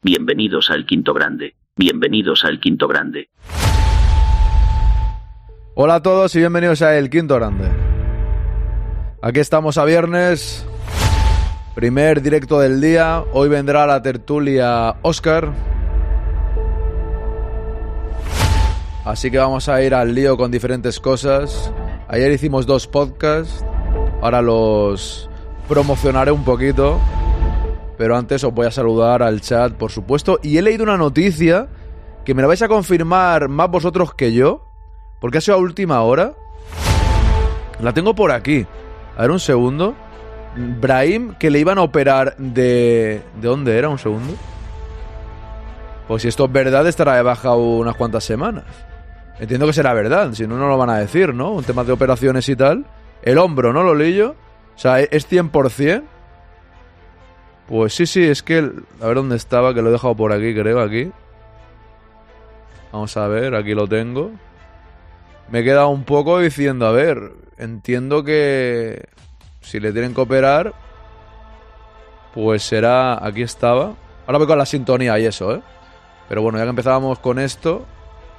Bienvenidos al Quinto Grande. Bienvenidos al Quinto Grande. Hola a todos y bienvenidos a El Quinto Grande. Aquí estamos a viernes, primer directo del día. Hoy vendrá la tertulia Oscar. Así que vamos a ir al lío con diferentes cosas. Ayer hicimos dos podcasts, ahora los promocionaré un poquito. Pero antes os voy a saludar al chat, por supuesto. Y he leído una noticia que me la vais a confirmar más vosotros que yo. Porque ha sido a última hora. La tengo por aquí. A ver, un segundo. Brahim, que le iban a operar de... ¿De dónde era? Un segundo. Pues si esto es verdad, estará de baja unas cuantas semanas. Entiendo que será verdad, si no, no lo van a decir, ¿no? Un tema de operaciones y tal. El hombro, ¿no, Lolillo? O sea, es 100%. Pues sí, sí, es que... A ver dónde estaba, que lo he dejado por aquí, creo, aquí. Vamos a ver, aquí lo tengo. Me he quedado un poco diciendo, a ver, entiendo que si le tienen que operar, pues será... Aquí estaba. Ahora voy con la sintonía y eso, ¿eh? Pero bueno, ya que empezábamos con esto,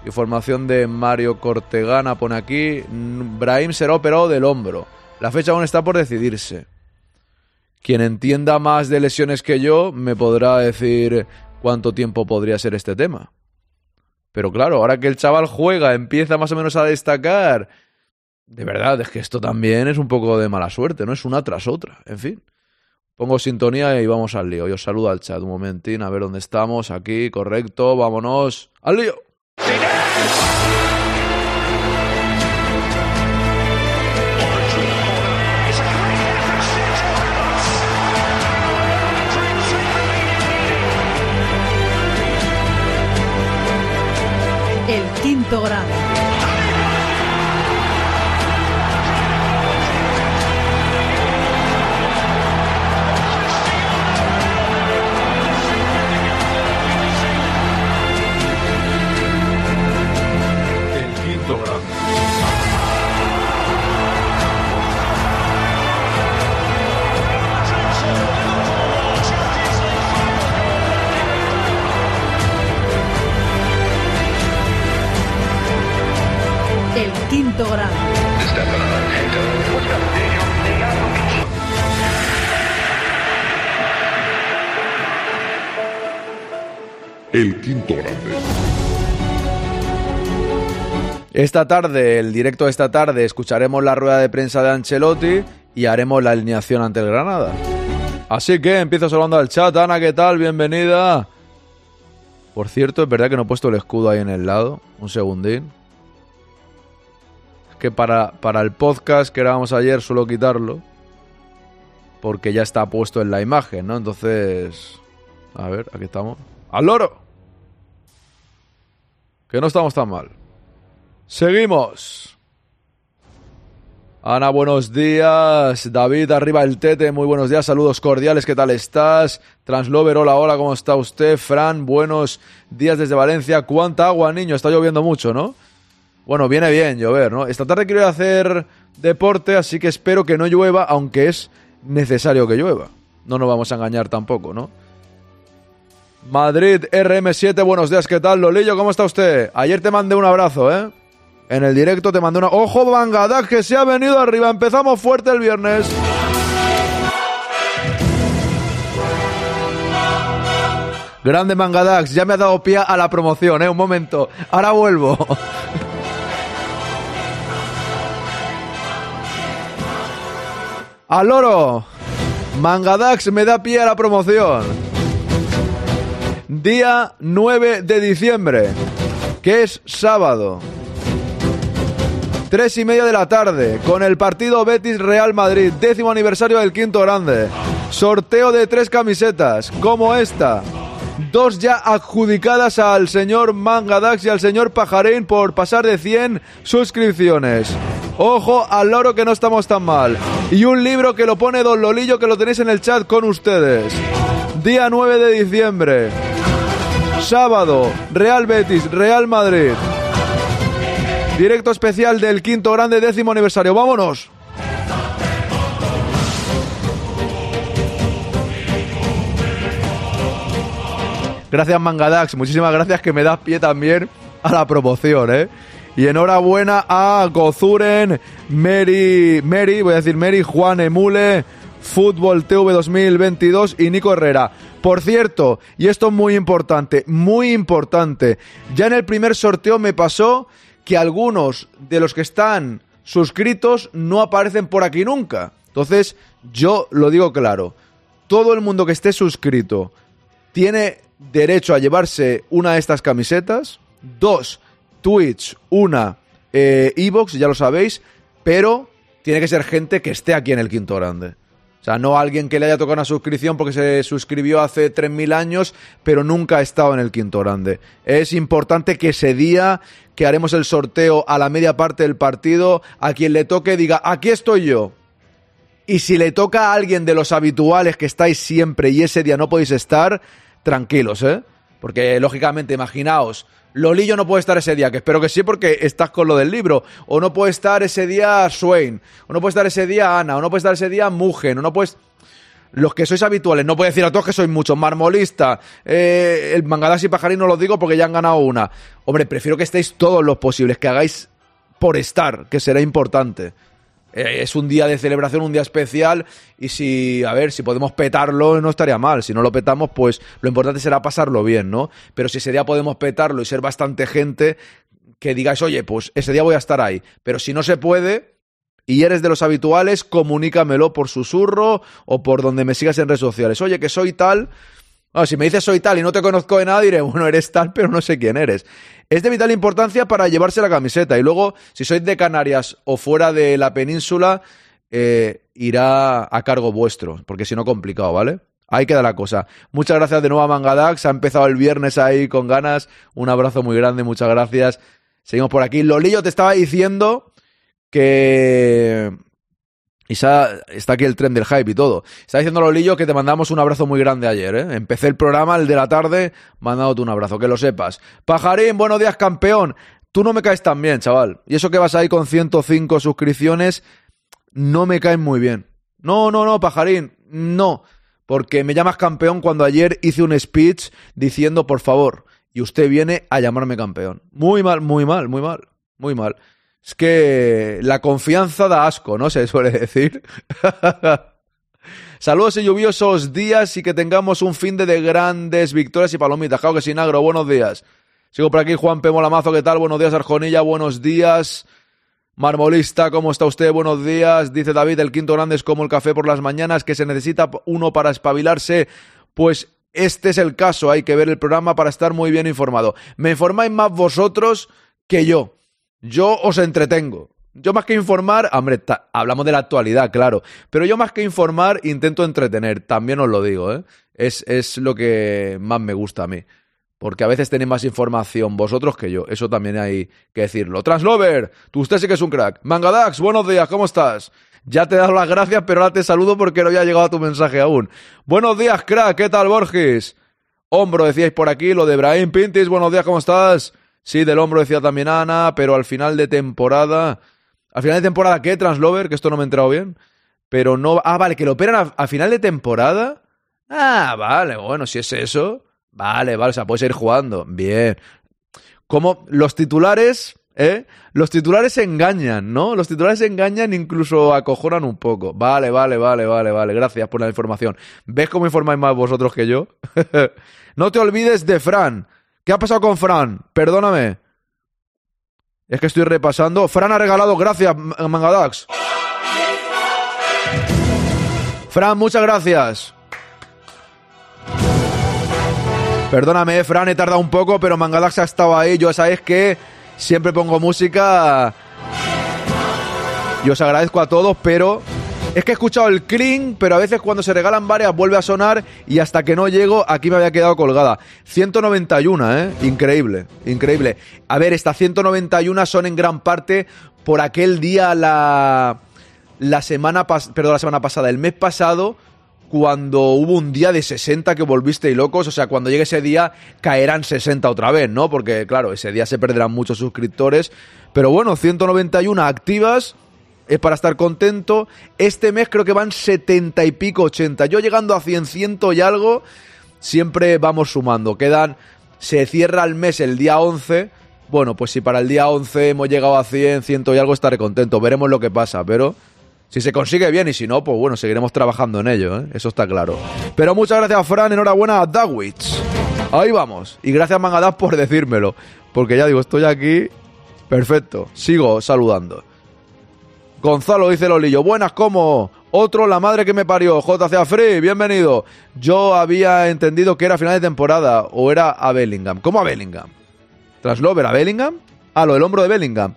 información de Mario Cortegana pone aquí, Brahim será operado del hombro. La fecha aún está por decidirse. Quien entienda más de lesiones que yo me podrá decir cuánto tiempo podría ser este tema. Pero claro, ahora que el chaval juega, empieza más o menos a destacar. De verdad, es que esto también es un poco de mala suerte, ¿no? Es una tras otra. En fin. Pongo sintonía y vamos al lío. Yo saludo al chat un momentín, a ver dónde estamos. Aquí, correcto. Vámonos al lío. Quinto grado. El quinto grado. El quinto grande. Esta tarde, el directo de esta tarde, escucharemos la rueda de prensa de Ancelotti y haremos la alineación ante el Granada. Así que empiezo saludando al chat. Ana, ¿qué tal? Bienvenida. Por cierto, es verdad que no he puesto el escudo ahí en el lado. Un segundín. Que para, para el podcast que grabamos ayer suelo quitarlo. Porque ya está puesto en la imagen, ¿no? Entonces... A ver, aquí estamos. ¡Al loro! Que no estamos tan mal. Seguimos. Ana, buenos días. David, arriba el tete, muy buenos días. Saludos cordiales, ¿qué tal estás? Translover, hola, hola, ¿cómo está usted? Fran, buenos días desde Valencia. ¿Cuánta agua, niño? Está lloviendo mucho, ¿no? Bueno, viene bien llover, ¿no? Esta tarde quiero ir a hacer deporte, así que espero que no llueva, aunque es necesario que llueva. No nos vamos a engañar tampoco, ¿no? Madrid RM7, buenos días, ¿qué tal? Lolillo, ¿cómo está usted? Ayer te mandé un abrazo, ¿eh? En el directo te mandé una... ¡Ojo, Bangadak, que se ha venido arriba! Empezamos fuerte el viernes. Grande Mangadax, ya me ha dado pie a la promoción, ¿eh? Un momento, ahora vuelvo. ¡Al loro! Mangadax me da pie a la promoción. Día 9 de diciembre, que es sábado. Tres y media de la tarde, con el partido Betis Real Madrid, décimo aniversario del quinto grande. Sorteo de tres camisetas, como esta. Dos ya adjudicadas al señor Mangadax y al señor Pajarín por pasar de 100 suscripciones. Ojo al loro que no estamos tan mal. Y un libro que lo pone Don Lolillo que lo tenéis en el chat con ustedes. Día 9 de diciembre. Sábado, Real Betis, Real Madrid. Directo especial del quinto grande décimo aniversario. ¡Vámonos! Gracias Mangadax, muchísimas gracias que me das pie también a la promoción, ¿eh? Y enhorabuena a Gozuren, Mary, Mary, voy a decir Mary, Juan Emule, Fútbol TV 2022 y Nico Herrera. Por cierto, y esto es muy importante, muy importante, ya en el primer sorteo me pasó que algunos de los que están suscritos no aparecen por aquí nunca. Entonces, yo lo digo claro, todo el mundo que esté suscrito tiene derecho a llevarse una de estas camisetas, dos Twitch, una eh, Evox, ya lo sabéis, pero tiene que ser gente que esté aquí en el Quinto Grande. O sea, no alguien que le haya tocado una suscripción porque se suscribió hace 3.000 años, pero nunca ha estado en el quinto grande. Es importante que ese día que haremos el sorteo a la media parte del partido, a quien le toque diga, aquí estoy yo. Y si le toca a alguien de los habituales que estáis siempre y ese día no podéis estar, tranquilos, ¿eh? Porque lógicamente, imaginaos, Lolillo no puede estar ese día, que espero que sí porque estás con lo del libro. O no puede estar ese día Swain. O no puede estar ese día Ana. O no puede estar ese día Mugen. O no puedes... Los que sois habituales, no puedo decir a todos que sois muchos. Marmolista, eh, el Mangadas y Pajarín no los digo porque ya han ganado una. Hombre, prefiero que estéis todos los posibles, que hagáis por estar, que será importante. Eh, es un día de celebración, un día especial y si, a ver, si podemos petarlo no estaría mal. Si no lo petamos, pues lo importante será pasarlo bien, ¿no? Pero si ese día podemos petarlo y ser bastante gente, que digáis, oye, pues ese día voy a estar ahí. Pero si no se puede y eres de los habituales, comunícamelo por susurro o por donde me sigas en redes sociales. Oye, que soy tal. Si me dices soy tal y no te conozco de nada, diré, bueno, eres tal, pero no sé quién eres es de vital importancia para llevarse la camiseta. Y luego, si sois de Canarias o fuera de la península, eh, irá a cargo vuestro, porque si no, complicado, ¿vale? Ahí queda la cosa. Muchas gracias de nuevo a Mangadax. Ha empezado el viernes ahí con ganas. Un abrazo muy grande, muchas gracias. Seguimos por aquí. Lolillo te estaba diciendo que y está aquí el tren del hype y todo. Está diciendo Lolillo que te mandamos un abrazo muy grande ayer, ¿eh? Empecé el programa, el de la tarde, mandándote un abrazo, que lo sepas. Pajarín, buenos días, campeón. Tú no me caes tan bien, chaval. Y eso que vas ahí con 105 suscripciones, no me caen muy bien. No, no, no, Pajarín, no. Porque me llamas campeón cuando ayer hice un speech diciendo, por favor, y usted viene a llamarme campeón. Muy mal, muy mal, muy mal, muy mal. Es que la confianza da asco, ¿no? Se suele decir. Saludos y lluviosos días y que tengamos un fin de, grandes victorias y palomitas. Claro que sin buenos días. Sigo por aquí, Juan P. Molamazo, ¿qué tal? Buenos días, Arjonilla, buenos días. Marmolista, ¿cómo está usted? Buenos días. Dice David, el quinto grande es como el café por las mañanas, que se necesita uno para espabilarse. Pues este es el caso, hay que ver el programa para estar muy bien informado. Me informáis más vosotros que yo. Yo os entretengo. Yo más que informar, hombre, hablamos de la actualidad, claro, pero yo más que informar intento entretener, también os lo digo, ¿eh? Es, es lo que más me gusta a mí. Porque a veces tenéis más información vosotros que yo. Eso también hay que decirlo. Translover, tú usted sí que es un crack. Mangadax, buenos días, ¿cómo estás? Ya te he dado las gracias, pero ahora te saludo porque no había llegado a tu mensaje aún. Buenos días, crack, ¿qué tal, Borges? Hombro, decíais por aquí, lo de Brahim Pintis, buenos días, ¿cómo estás? Sí, del hombro decía también Ana, pero al final de temporada. ¿Al final de temporada qué, Translover? Que esto no me he entrado bien. Pero no. Ah, vale, que lo operan a, final de temporada. Ah, vale, bueno, si es eso. Vale, vale, o sea, puedes ir jugando. Bien. Como los titulares, ¿eh? Los titulares engañan, ¿no? Los titulares engañan, incluso acojonan un poco. Vale, vale, vale, vale, vale. Gracias por la información. ¿Ves cómo informáis más vosotros que yo? no te olvides de Fran. ¿Qué ha pasado con Fran? Perdóname. Es que estoy repasando. Fran ha regalado, gracias, Mangadax. Fran, muchas gracias. Perdóname, Fran, he tardado un poco, pero Mangadax ha estado ahí. Yo sabéis que siempre pongo música. Y os agradezco a todos, pero es que he escuchado el cling, pero a veces cuando se regalan varias vuelve a sonar y hasta que no llego aquí me había quedado colgada. 191, ¿eh? Increíble, increíble. A ver, estas 191 son en gran parte por aquel día la la semana perdón, la semana pasada, el mes pasado cuando hubo un día de 60 que volvisteis locos, o sea, cuando llegue ese día caerán 60 otra vez, ¿no? Porque claro, ese día se perderán muchos suscriptores, pero bueno, 191 activas es para estar contento. Este mes creo que van 70 y pico, 80. Yo llegando a 100, ciento y algo, siempre vamos sumando. Quedan, se cierra el mes el día 11. Bueno, pues si para el día 11 hemos llegado a 100, 100 y algo, estaré contento. Veremos lo que pasa, pero si se consigue bien y si no, pues bueno, seguiremos trabajando en ello, ¿eh? eso está claro. Pero muchas gracias, Fran, enhorabuena a Dawits. Ahí vamos. Y gracias, Mangadas, por decírmelo. Porque ya digo, estoy aquí. Perfecto. Sigo saludando. Gonzalo dice Lolillo. Buenas, ¿cómo? Otro, la madre que me parió. JCA Free, bienvenido. Yo había entendido que era final de temporada o era a Bellingham. ¿Cómo a Bellingham? ¿Traslover a Bellingham? Ah, lo del hombro de Bellingham.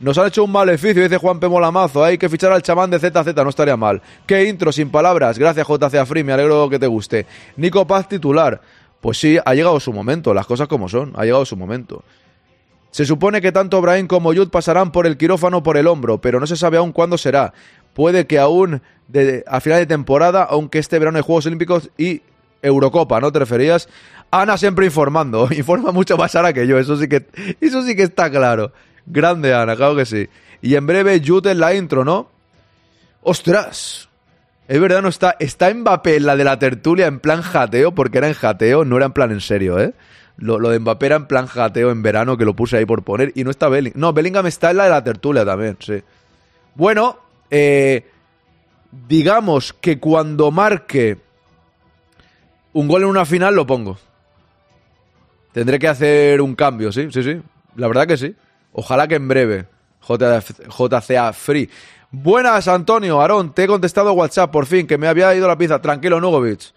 Nos han hecho un maleficio, dice Juan P. Molamazo. Hay que fichar al chamán de ZZ, no estaría mal. Qué intro, sin palabras. Gracias, JCA Free, me alegro que te guste. Nico Paz titular. Pues sí, ha llegado su momento, las cosas como son, ha llegado su momento. Se supone que tanto Brahim como Yud pasarán por el quirófano por el hombro, pero no se sabe aún cuándo será. Puede que aún a final de temporada, aunque este verano hay Juegos Olímpicos y Eurocopa, ¿no te referías? Ana siempre informando, informa mucho más Ana que yo, eso sí que, eso sí que está claro. Grande Ana, claro que sí. Y en breve Yud en la intro, ¿no? ¡Ostras! Es verdad, no está. Está Mbappé en la de la tertulia en plan jateo, porque era en jateo, no era en plan en serio, ¿eh? Lo, de Mbappé era en plan jateo en verano, que lo puse ahí por poner, y no está Bellingham. No, Bellingham está en la de la tertulia también, sí. Bueno, eh, digamos que cuando marque un gol en una final lo pongo. Tendré que hacer un cambio, sí, sí, sí. La verdad que sí. Ojalá que en breve. JCA Free. Buenas, Antonio. Aarón, te he contestado WhatsApp por fin, que me había ido la pizza. Tranquilo, Nugovic.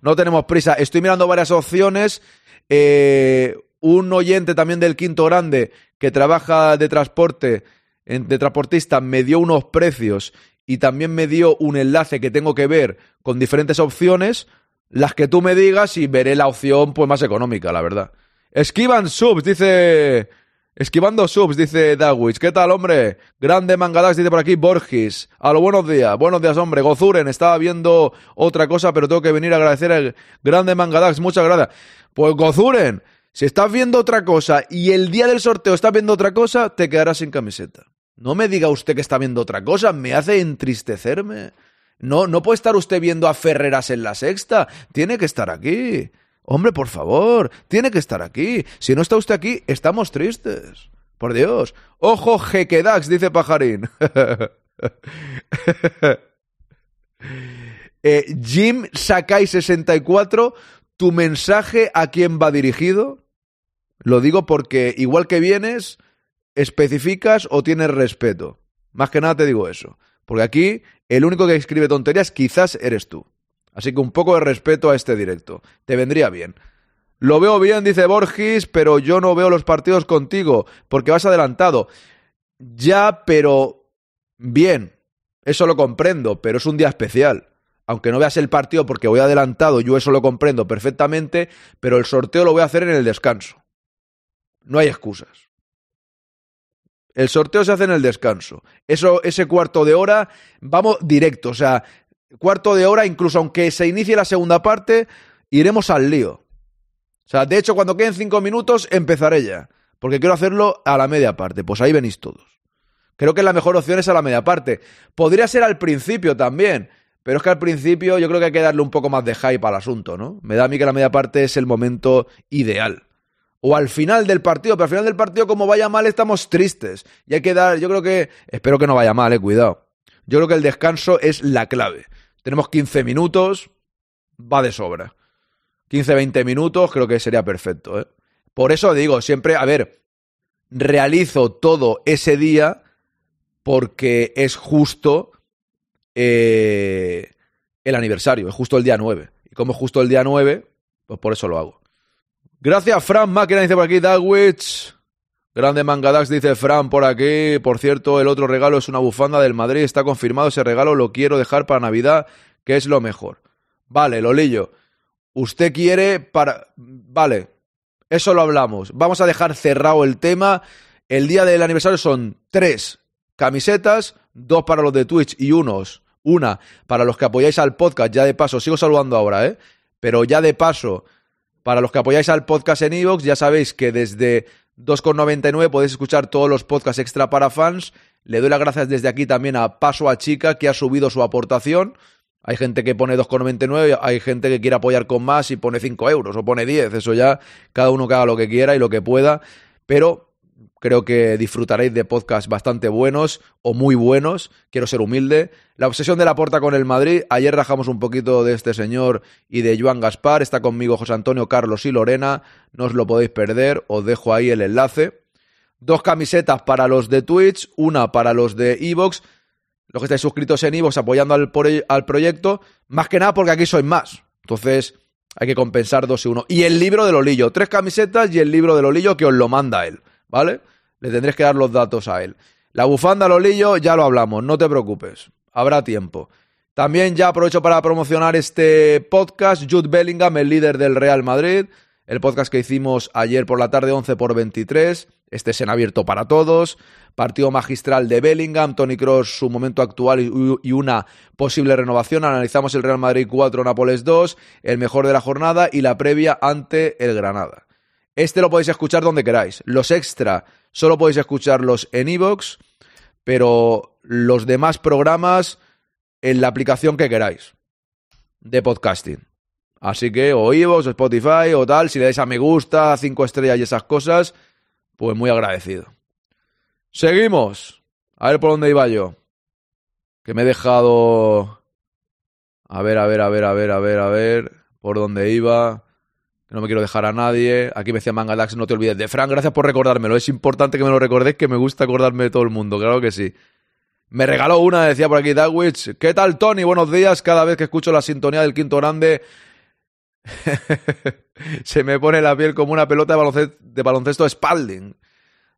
No tenemos prisa. Estoy mirando varias opciones. Eh, un oyente también del Quinto Grande que trabaja de transporte, de transportista, me dio unos precios y también me dio un enlace que tengo que ver con diferentes opciones, las que tú me digas y veré la opción pues más económica, la verdad. Esquivan subs, dice Esquivando subs, dice Dawich. ¿Qué tal, hombre? Grande Mangadax, dice por aquí Borges. A lo buenos días. Buenos días, hombre. Gozuren, estaba viendo otra cosa, pero tengo que venir a agradecer al grande Mangadax. Muchas gracias. Pues Gozuren, si estás viendo otra cosa y el día del sorteo estás viendo otra cosa, te quedarás sin camiseta. No me diga usted que está viendo otra cosa, me hace entristecerme. No, no puede estar usted viendo a Ferreras en la sexta. Tiene que estar aquí. Hombre, por favor, tiene que estar aquí. Si no está usted aquí, estamos tristes. Por Dios. Ojo, Jequedax, dice Pajarín. eh, Jim Sakai 64, ¿tu mensaje a quién va dirigido? Lo digo porque igual que vienes, especificas o tienes respeto. Más que nada te digo eso. Porque aquí el único que escribe tonterías quizás eres tú. Así que un poco de respeto a este directo. Te vendría bien. Lo veo bien, dice Borges, pero yo no veo los partidos contigo, porque vas adelantado. Ya, pero bien. Eso lo comprendo, pero es un día especial. Aunque no veas el partido porque voy adelantado, yo eso lo comprendo perfectamente, pero el sorteo lo voy a hacer en el descanso. No hay excusas. El sorteo se hace en el descanso. Eso, ese cuarto de hora, vamos directo. O sea, cuarto de hora, incluso aunque se inicie la segunda parte, iremos al lío. O sea, de hecho, cuando queden cinco minutos, empezaré ya. Porque quiero hacerlo a la media parte. Pues ahí venís todos. Creo que la mejor opción es a la media parte. Podría ser al principio también. Pero es que al principio yo creo que hay que darle un poco más de hype al asunto, ¿no? Me da a mí que la media parte es el momento ideal. O al final del partido, pero al final del partido, como vaya mal, estamos tristes. Y hay que dar, yo creo que, espero que no vaya mal, eh, cuidado. Yo creo que el descanso es la clave. Tenemos 15 minutos, va de sobra. 15-20 minutos creo que sería perfecto. ¿eh? Por eso digo, siempre, a ver, realizo todo ese día porque es justo eh, el aniversario, es justo el día 9. Y como es justo el día 9, pues por eso lo hago. Gracias, Fran Máquina, dice por aquí Dagwich. Grande Mangadax, dice Fran por aquí. Por cierto, el otro regalo es una bufanda del Madrid. Está confirmado ese regalo. Lo quiero dejar para Navidad, que es lo mejor. Vale, Lolillo. Usted quiere para. Vale, eso lo hablamos. Vamos a dejar cerrado el tema. El día del aniversario son tres camisetas, dos para los de Twitch y unos, una para los que apoyáis al podcast. Ya de paso, sigo saludando ahora, ¿eh? Pero ya de paso, para los que apoyáis al podcast en Evox, ya sabéis que desde 2,99 podéis escuchar todos los podcasts extra para fans. Le doy las gracias desde aquí también a Paso a Chica, que ha subido su aportación. Hay gente que pone 2,99, hay gente que quiere apoyar con más y pone 5 euros o pone 10. Eso ya cada uno que haga lo que quiera y lo que pueda. Pero creo que disfrutaréis de podcasts bastante buenos o muy buenos. Quiero ser humilde. La obsesión de la porta con el Madrid. Ayer rajamos un poquito de este señor y de Joan Gaspar. Está conmigo José Antonio, Carlos y Lorena. No os lo podéis perder. Os dejo ahí el enlace. Dos camisetas para los de Twitch, una para los de Evox los que estáis suscritos en Ivox apoyando al, al, proyecto, más que nada porque aquí sois más. Entonces hay que compensar dos y uno. Y el libro de Lolillo, tres camisetas y el libro de Lolillo que os lo manda él, ¿vale? Le tendréis que dar los datos a él. La bufanda Lolillo ya lo hablamos, no te preocupes, habrá tiempo. También ya aprovecho para promocionar este podcast, Jude Bellingham, el líder del Real Madrid, el podcast que hicimos ayer por la tarde 11 por 23, este es en abierto para todos partido magistral de Bellingham, Tony Cross, su momento actual y una posible renovación. Analizamos el Real Madrid 4, Nápoles 2, el mejor de la jornada y la previa ante el Granada. Este lo podéis escuchar donde queráis. Los extra solo podéis escucharlos en iVoox, pero los demás programas en la aplicación que queráis de podcasting. Así que o iVoox, o Spotify o tal, si le dais a me gusta, cinco estrellas y esas cosas, pues muy agradecido. Seguimos. A ver por dónde iba yo. Que me he dejado. A ver, a ver, a ver, a ver, a ver, a ver. Por dónde iba. No me quiero dejar a nadie. Aquí me decía Mangalax, no te olvides de Fran. Gracias por recordármelo. Es importante que me lo recordéis, que me gusta acordarme de todo el mundo. Claro que sí. Me regaló una, decía por aquí Dagwich. ¿Qué tal, Tony? Buenos días. Cada vez que escucho la sintonía del quinto grande. se me pone la piel como una pelota de baloncesto, de Spalding.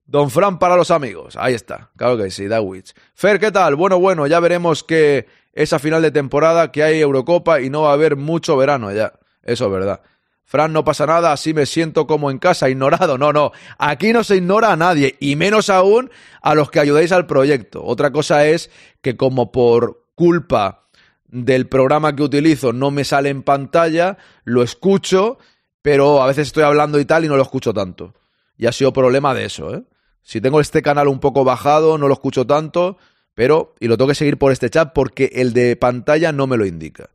Don Fran para los amigos. Ahí está. Claro que sí, Dawich. Fer, ¿qué tal? Bueno, bueno, ya veremos que esa final de temporada, que hay Eurocopa y no va a haber mucho verano ya. Eso es verdad. Fran, no pasa nada, así me siento como en casa, ignorado. No, no. Aquí no se ignora a nadie, y menos aún a los que ayudáis al proyecto. Otra cosa es que como por culpa del programa que utilizo no me sale en pantalla, lo escucho, pero a veces estoy hablando y tal y no lo escucho tanto. Y ha sido problema de eso, ¿eh? Si tengo este canal un poco bajado, no lo escucho tanto, pero, y lo tengo que seguir por este chat porque el de pantalla no me lo indica.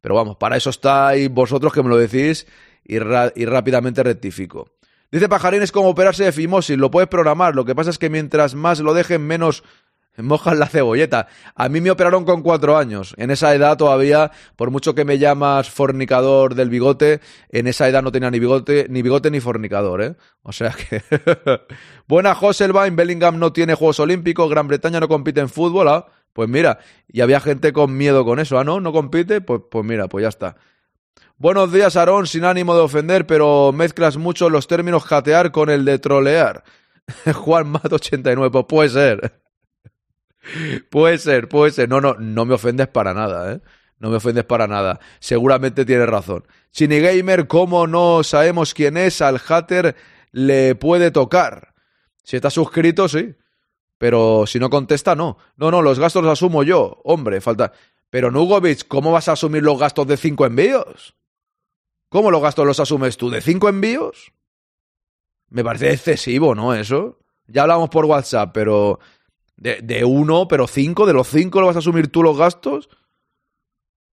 Pero vamos, para eso estáis vosotros que me lo decís y, rápidamente rectifico. Dice Pajarín es como operarse de fimosis, lo puedes programar, lo que pasa es que mientras más lo dejen, menos mojan la cebolleta. A mí me operaron con cuatro años. En esa edad todavía, por mucho que me llamas fornicador del bigote, en esa edad no tenía ni bigote, ni bigote ni fornicador, ¿eh? O sea que. Buena Hosselbein, Bellingham no tiene Juegos Olímpicos, Gran Bretaña no compite en fútbol, ¿ah? Pues mira, y había gente con miedo con eso, ¿ah, no? ¿No compite? Pues, pues mira, pues ya está. Buenos días, Aarón, sin ánimo de ofender, pero mezclas mucho los términos jatear con el de trolear. Juan Mat 89, pues puede ser. Puede ser, puede ser. No, no, no me ofendes para nada, ¿eh? No me ofendes para nada. Seguramente tienes razón. Gamer, ¿cómo no sabemos quién es? Al hater le puede tocar. Si está suscrito, sí. Pero si no contesta, no. No, no, los gastos los asumo yo. Hombre, falta. Pero Nugovic, ¿cómo vas a asumir los gastos de cinco envíos? ¿Cómo los gastos los asumes tú? ¿De cinco envíos? Me parece excesivo, ¿no? Eso. Ya hablamos por WhatsApp, pero de, uno, pero cinco, de los cinco lo vas a asumir tú los gastos.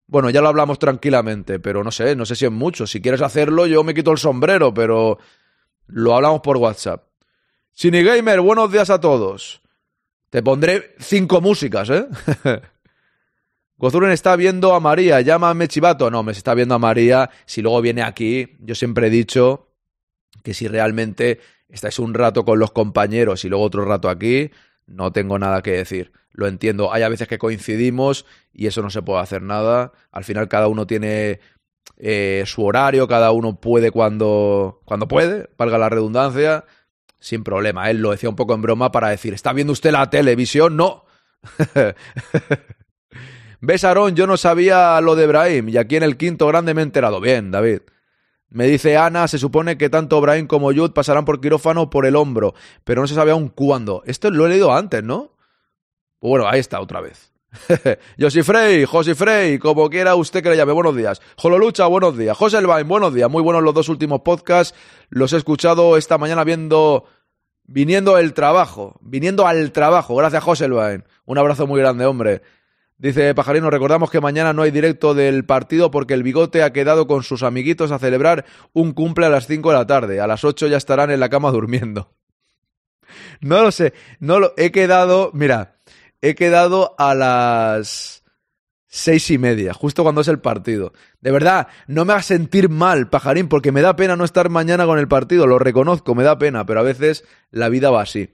Bueno, ya lo hablamos tranquilamente, pero no sé, no sé si es mucho. Si quieres hacerlo, yo me quito el sombrero, pero lo hablamos por WhatsApp. Gamer, buenos días a todos. Te pondré cinco músicas, ¿eh? Gozuren está viendo a María, llámame chivato. No, me está viendo a María. Si luego viene aquí, yo siempre he dicho que si realmente estáis un rato con los compañeros y luego otro rato aquí, no tengo nada que decir. Lo entiendo. Hay a veces que coincidimos y eso no se puede hacer nada. Al final cada uno tiene eh, su horario, cada uno puede cuando, cuando puede, valga la redundancia, sin problema. Él lo decía un poco en broma para decir, ¿está viendo usted la televisión? No. ¿Ves, Aarón? Yo no sabía lo de Brahim y aquí en el quinto grande me he enterado. Bien, David. Me dice Ana, se supone que tanto Brian como Jude pasarán por quirófano por el hombro, pero no se sabe aún cuándo. Esto lo he leído antes, ¿no? Bueno, ahí está otra vez. Josi Frey, Josi Frey, como quiera usted que le llame, buenos días. Lucha, buenos días. José Elvain, buenos días. Muy buenos los dos últimos podcasts. Los he escuchado esta mañana viendo, viniendo el trabajo, viniendo al trabajo. Gracias, José Elvain. Un abrazo muy grande, hombre. Dice Pajarino, recordamos que mañana no hay directo del partido porque el bigote ha quedado con sus amiguitos a celebrar un cumple a las 5 de la tarde. A las 8 ya estarán en la cama durmiendo. No lo sé, no lo he quedado, mira, he quedado a las seis y media, justo cuando es el partido. De verdad, no me hagas sentir mal, pajarín, porque me da pena no estar mañana con el partido, lo reconozco, me da pena, pero a veces la vida va así.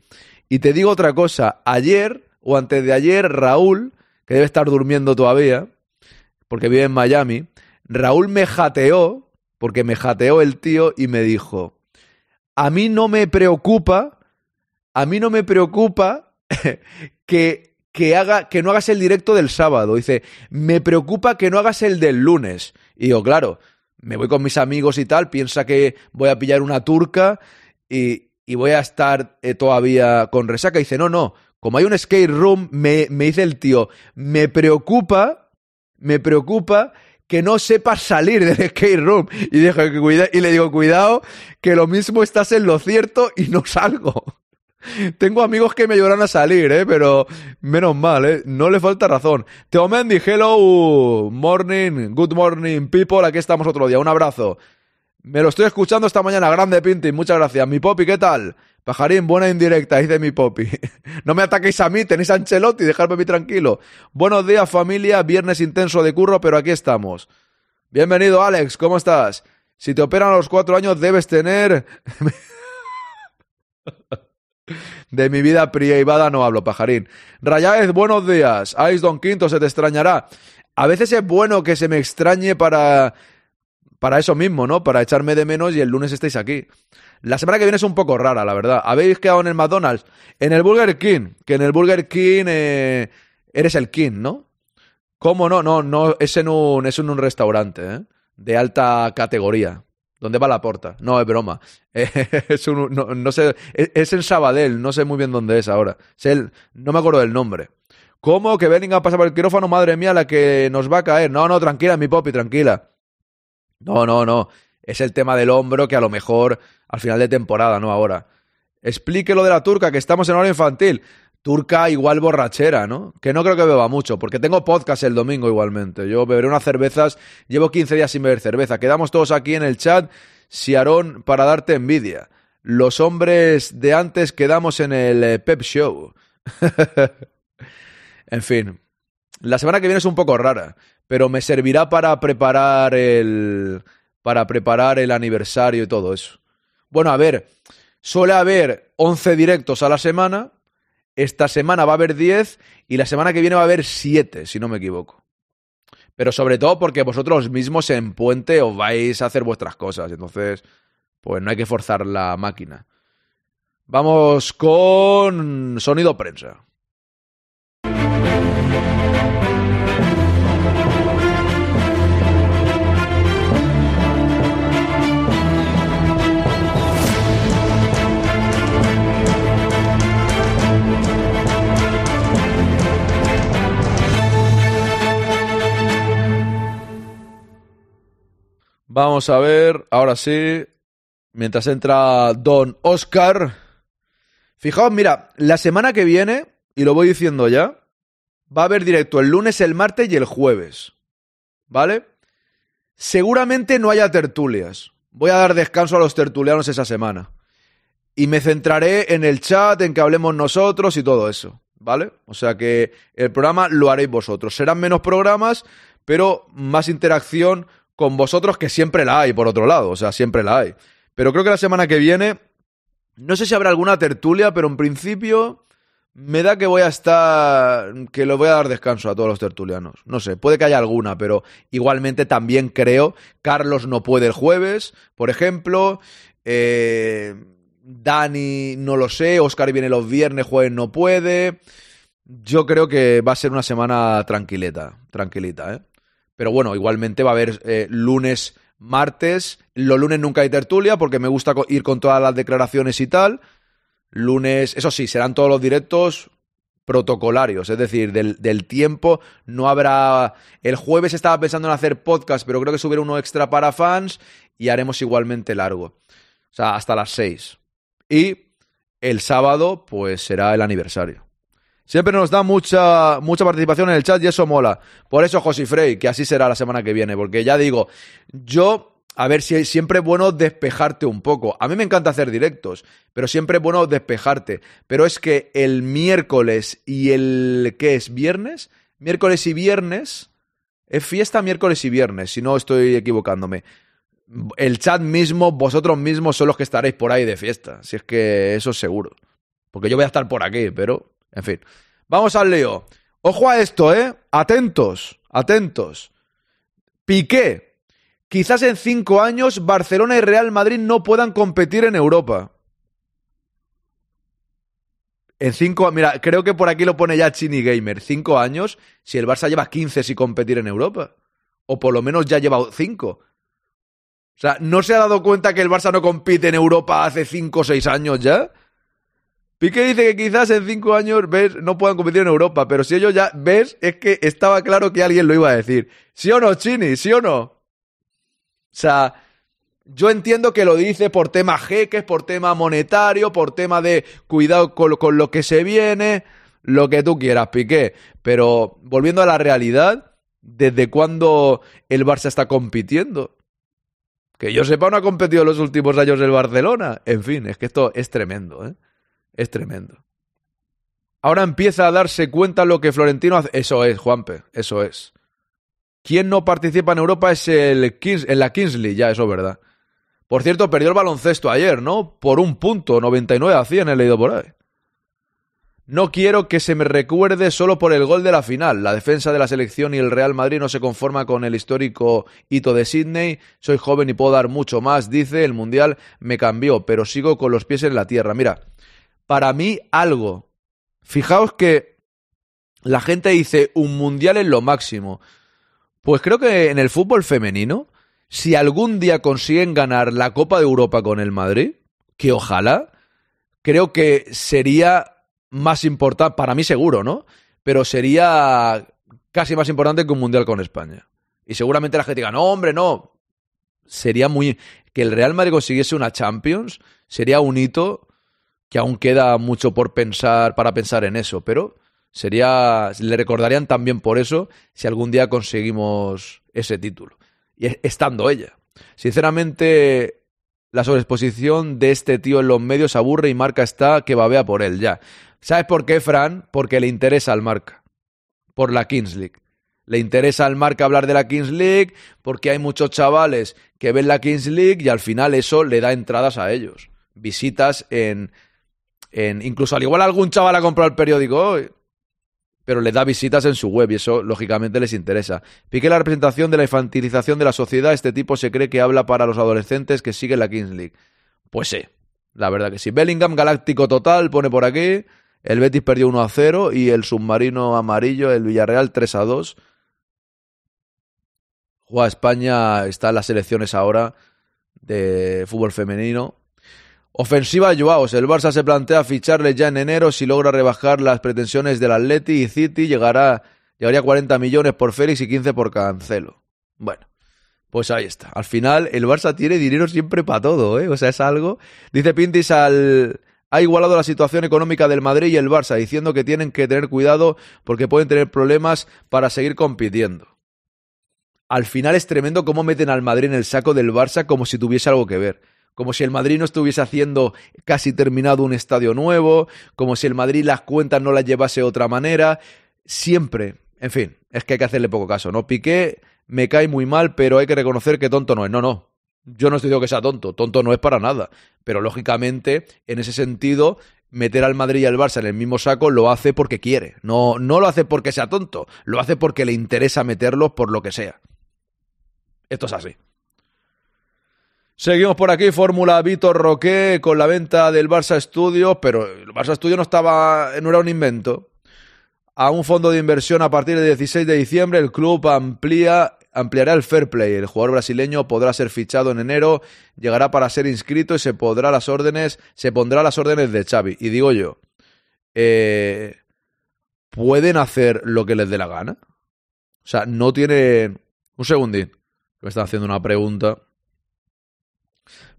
Y te digo otra cosa, ayer o antes de ayer, Raúl, que debe estar durmiendo todavía, porque vive en Miami, Raúl me jateó, porque me jateó el tío y me dijo, a mí no me preocupa, a mí no me preocupa que que, haga, que no hagas el directo del sábado. Dice, me preocupa que no hagas el del lunes. Y digo, claro, me voy con mis amigos y tal, piensa que voy a pillar una turca y, y voy a estar eh, todavía con resaca. dice, no, no, como hay un skate room, me, me dice el tío, me preocupa, me preocupa que no sepas salir del skate room. Y, que y le digo, cuidado, que lo mismo estás en lo cierto y no salgo. Tengo amigos que me ayudarán a salir, ¿eh? Pero menos mal, ¿eh? No le falta razón. Teo Mendy, hello, morning, good morning, people. Aquí estamos otro día. Un abrazo. Me lo estoy escuchando esta mañana. Grande Pinti, muchas gracias. Mi Popi, ¿qué tal? Pajarín, buena indirecta, dice mi Popi. no me ataquéis a mí, tenéis a Ancelotti, dejadme a mí tranquilo. Buenos días, familia. Viernes intenso de curro, pero aquí estamos. Bienvenido, Alex, ¿cómo estás? Si te operan a los cuatro años, debes tener. De mi vida privada no hablo, pajarín. Rayáez, buenos días. Ice Don Quinto, se te extrañará. A veces es bueno que se me extrañe para. Para eso mismo, ¿no? Para echarme de menos y el lunes estéis aquí. La semana que viene es un poco rara, la verdad. ¿Habéis quedado en el McDonald's? En el Burger King. Que en el Burger King eh, eres el King, ¿no? ¿Cómo no? No, no, es en un, es un restaurante, ¿eh? De alta categoría. ¿Dónde va la porta? No, es broma. es, un, no, sé, es, en Sabadell, no sé muy bien dónde es ahora. el, no me acuerdo del nombre. ¿Cómo? Que Bellingham pasa por el quirófano, madre mía, la que nos va a caer. No, no, tranquila, mi popi, tranquila. No, no, no. Es el tema del hombro que a lo mejor al final de temporada, no ahora. Explique lo de la turca, que estamos en hora infantil. Turca igual borrachera, ¿no? Que no creo que beba mucho, porque tengo podcast el domingo igualmente. Yo beberé unas cervezas, llevo 15 días sin beber cerveza. Quedamos todos aquí en el chat, Siarón, para darte envidia. Los hombres de antes quedamos en el eh, Pep Show. en fin, la semana que viene es un poco rara, pero me servirá para preparar el para preparar el aniversario y todo eso. Bueno, a ver, suele haber 11 directos a la semana, esta semana va a haber 10 y la semana que viene va a haber 7, si no me equivoco. Pero sobre todo porque vosotros mismos en puente os vais a hacer vuestras cosas. Entonces, pues no hay que forzar la máquina. Vamos con sonido prensa. Vamos a ver, ahora sí, mientras entra Don Oscar. Fijaos, mira, la semana que viene, y lo voy diciendo ya, va a haber directo el lunes, el martes y el jueves. ¿Vale? Seguramente no haya tertulias. Voy a dar descanso a los tertulianos esa semana. Y me centraré en el chat, en que hablemos nosotros y todo eso. ¿Vale? O sea que el programa lo haréis vosotros. Serán menos programas, pero más interacción con vosotros, que siempre la hay, por otro lado, o sea, siempre la hay. Pero creo que la semana que viene, no sé si habrá alguna tertulia, pero en principio me da que voy a estar, que lo voy a dar descanso a todos los tertulianos. No sé, puede que haya alguna, pero igualmente también creo, Carlos no puede el jueves, por ejemplo, eh, Dani no lo sé, Oscar viene los viernes, jueves no puede. Yo creo que va a ser una semana tranquilita, tranquilita, ¿eh? Pero bueno, igualmente va a haber eh, lunes, martes. Los lunes nunca hay tertulia porque me gusta ir con todas las declaraciones y tal. Lunes, eso sí, serán todos los directos protocolarios, es decir, del, del, tiempo no habrá... El jueves estaba pensando en hacer podcast, pero creo que subiré uno extra para fans y haremos igualmente largo. O sea, hasta las seis. Y el sábado, pues será el aniversario. Siempre nos da mucha, mucha participación en el chat y eso mola. Por eso, José Frey, que así será la semana que viene. Porque ya digo, yo, a ver, si siempre es bueno despejarte un poco. A mí me encanta hacer directos, pero siempre es bueno despejarte. Pero es que el miércoles y el, ¿qué es? ¿Viernes? Miércoles y viernes. Es fiesta miércoles y viernes, si no estoy equivocándome. El chat mismo, vosotros mismos son los que estaréis por ahí de fiesta. Si es que eso es seguro. Porque yo voy a estar por aquí, pero en fin. Vamos al lío. Ojo a esto, ¿eh? Atentos, atentos. Piqué. Quizás en cinco años Barcelona y Real Madrid no puedan competir en Europa. En cinco, mira, creo que por aquí lo pone ya Chini Gamer. Cinco años, si el Barça lleva 15 sin competir en Europa. O por lo menos ya lleva cinco. O sea, ¿no se ha dado cuenta que el Barça no compite en Europa hace cinco o seis años ya? Piqué dice que quizás en cinco años ves, no puedan competir en Europa, pero si ellos ya ves, es que estaba claro que alguien lo iba a decir. ¿Sí o no, Chini? ¿Sí o no? O sea, yo entiendo que lo dice por tema jeques, por tema monetario, por tema de cuidado con, con lo que se viene, lo que tú quieras, Piqué. Pero volviendo a la realidad, ¿desde cuándo el Barça está compitiendo? Que yo sepa, no ha competido en los últimos años el Barcelona. En fin, es que esto es tremendo, ¿eh? Es tremendo. Ahora empieza a darse cuenta lo que Florentino hace. Eso es, Juanpe, eso es. ¿Quién no participa en Europa es el en la Kingsley, ya, eso es verdad. Por cierto, perdió el baloncesto ayer, ¿no? Por un punto, 99 a 100 he leído por ahí. No quiero que se me recuerde solo por el gol de la final. La defensa de la selección y el Real Madrid no se conforma con el histórico hito de Sydney. Soy joven y puedo dar mucho más, dice. El Mundial me cambió, pero sigo con los pies en la tierra. Mira, para mí algo. Fijaos que la gente dice un Mundial es lo máximo. Pues creo que en el fútbol femenino, si algún día consiguen ganar la Copa de Europa con el Madrid, que ojalá, creo que sería más importante, para mí seguro, ¿no? Pero sería casi más importante que un mundial con España. Y seguramente la gente diga, no, hombre, no. Sería muy. Que el Real Madrid consiguiese una Champions sería un hito que aún queda mucho por pensar, para pensar en eso, pero sería. Le recordarían también por eso si algún día conseguimos ese título. Y estando ella. Sinceramente, la sobreexposición de este tío en los medios aburre y marca está que babea por él ya. ¿Sabes por qué, Fran? Porque le interesa al marca. Por la Kings League. Le interesa al marca hablar de la Kings League porque hay muchos chavales que ven la Kings League y al final eso le da entradas a ellos. Visitas en. Incluso al igual algún chaval ha comprado el periódico, pero le da visitas en su web y eso lógicamente les interesa. Pique la representación de la infantilización de la sociedad. Este tipo se cree que habla para los adolescentes que siguen la Kings League. Pues sí, la verdad que sí. Bellingham Galáctico Total pone por aquí. El Betis perdió 1 a 0 y el submarino amarillo, el Villarreal 3 a 2. Juega España, está en las selecciones ahora de fútbol femenino. Ofensiva Joaos, el Barça se plantea ficharle ya en enero si logra rebajar las pretensiones del Atleti y City llegará, llegaría a 40 millones por Félix y 15 por Cancelo. Bueno, pues ahí está. Al final el Barça tiene dinero siempre para todo, ¿eh? O sea, es algo... Dice Pintis al, ha igualado la situación económica del Madrid y el Barça, diciendo que tienen que tener cuidado porque pueden tener problemas para seguir compitiendo. Al final es tremendo cómo meten al Madrid en el saco del Barça como si tuviese algo que ver. Como si el Madrid no estuviese haciendo casi terminado un estadio nuevo, como si el Madrid las cuentas no las llevase de otra manera. Siempre, en fin, es que hay que hacerle poco caso, ¿no? Piqué me cae muy mal, pero hay que reconocer que tonto no es. No, no, yo no estoy diciendo que sea tonto, tonto no es para nada, pero lógicamente, en ese sentido, meter al Madrid y al Barça en el mismo saco lo hace porque quiere, no, no lo hace porque sea tonto, lo hace porque le interesa meterlos por lo que sea. Esto es así. Seguimos por aquí, Fórmula Vitor Roque con la venta del Barça Studio, pero el Barça Studio no estaba, no era un invento. A un fondo de inversión a partir del 16 de diciembre, el club amplía ampliará el fair play. El jugador brasileño podrá ser fichado en enero, llegará para ser inscrito y se podrá las órdenes, se pondrá las órdenes de Xavi. Y digo yo, eh, ¿pueden hacer lo que les dé la gana? O sea, no tienen... Un segundín, me están haciendo una pregunta.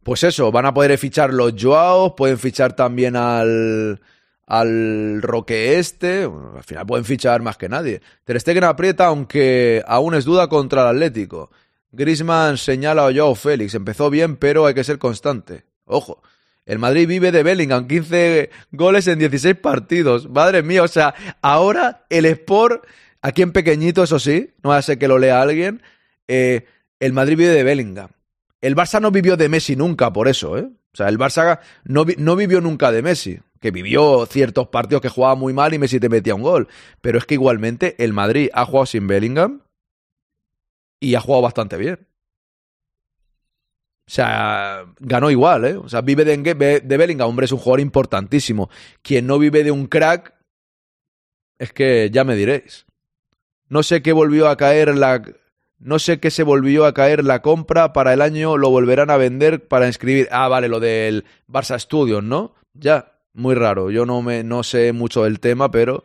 Pues eso, van a poder fichar los Joaos, pueden fichar también al, al Roque este, al final pueden fichar más que nadie. Ter Stegen aprieta, aunque aún es duda contra el Atlético. Griezmann señala a Joao Félix, empezó bien, pero hay que ser constante. Ojo, el Madrid vive de Bellingham, 15 goles en 16 partidos. Madre mía, o sea, ahora el Sport, aquí en pequeñito, eso sí, no ser que lo lea alguien, eh, el Madrid vive de Bellingham. El Barça no vivió de Messi nunca, por eso, ¿eh? O sea, el Barça no, no vivió nunca de Messi, que vivió ciertos partidos que jugaba muy mal y Messi te metía un gol. Pero es que igualmente el Madrid ha jugado sin Bellingham y ha jugado bastante bien. O sea, ganó igual, ¿eh? O sea, vive de, de Bellingham, hombre, es un jugador importantísimo. Quien no vive de un crack, es que ya me diréis. No sé qué volvió a caer la. No sé qué se volvió a caer la compra para el año, lo volverán a vender para inscribir. Ah, vale, lo del Barça Studios, ¿no? Ya, muy raro. Yo no me no sé mucho del tema, pero.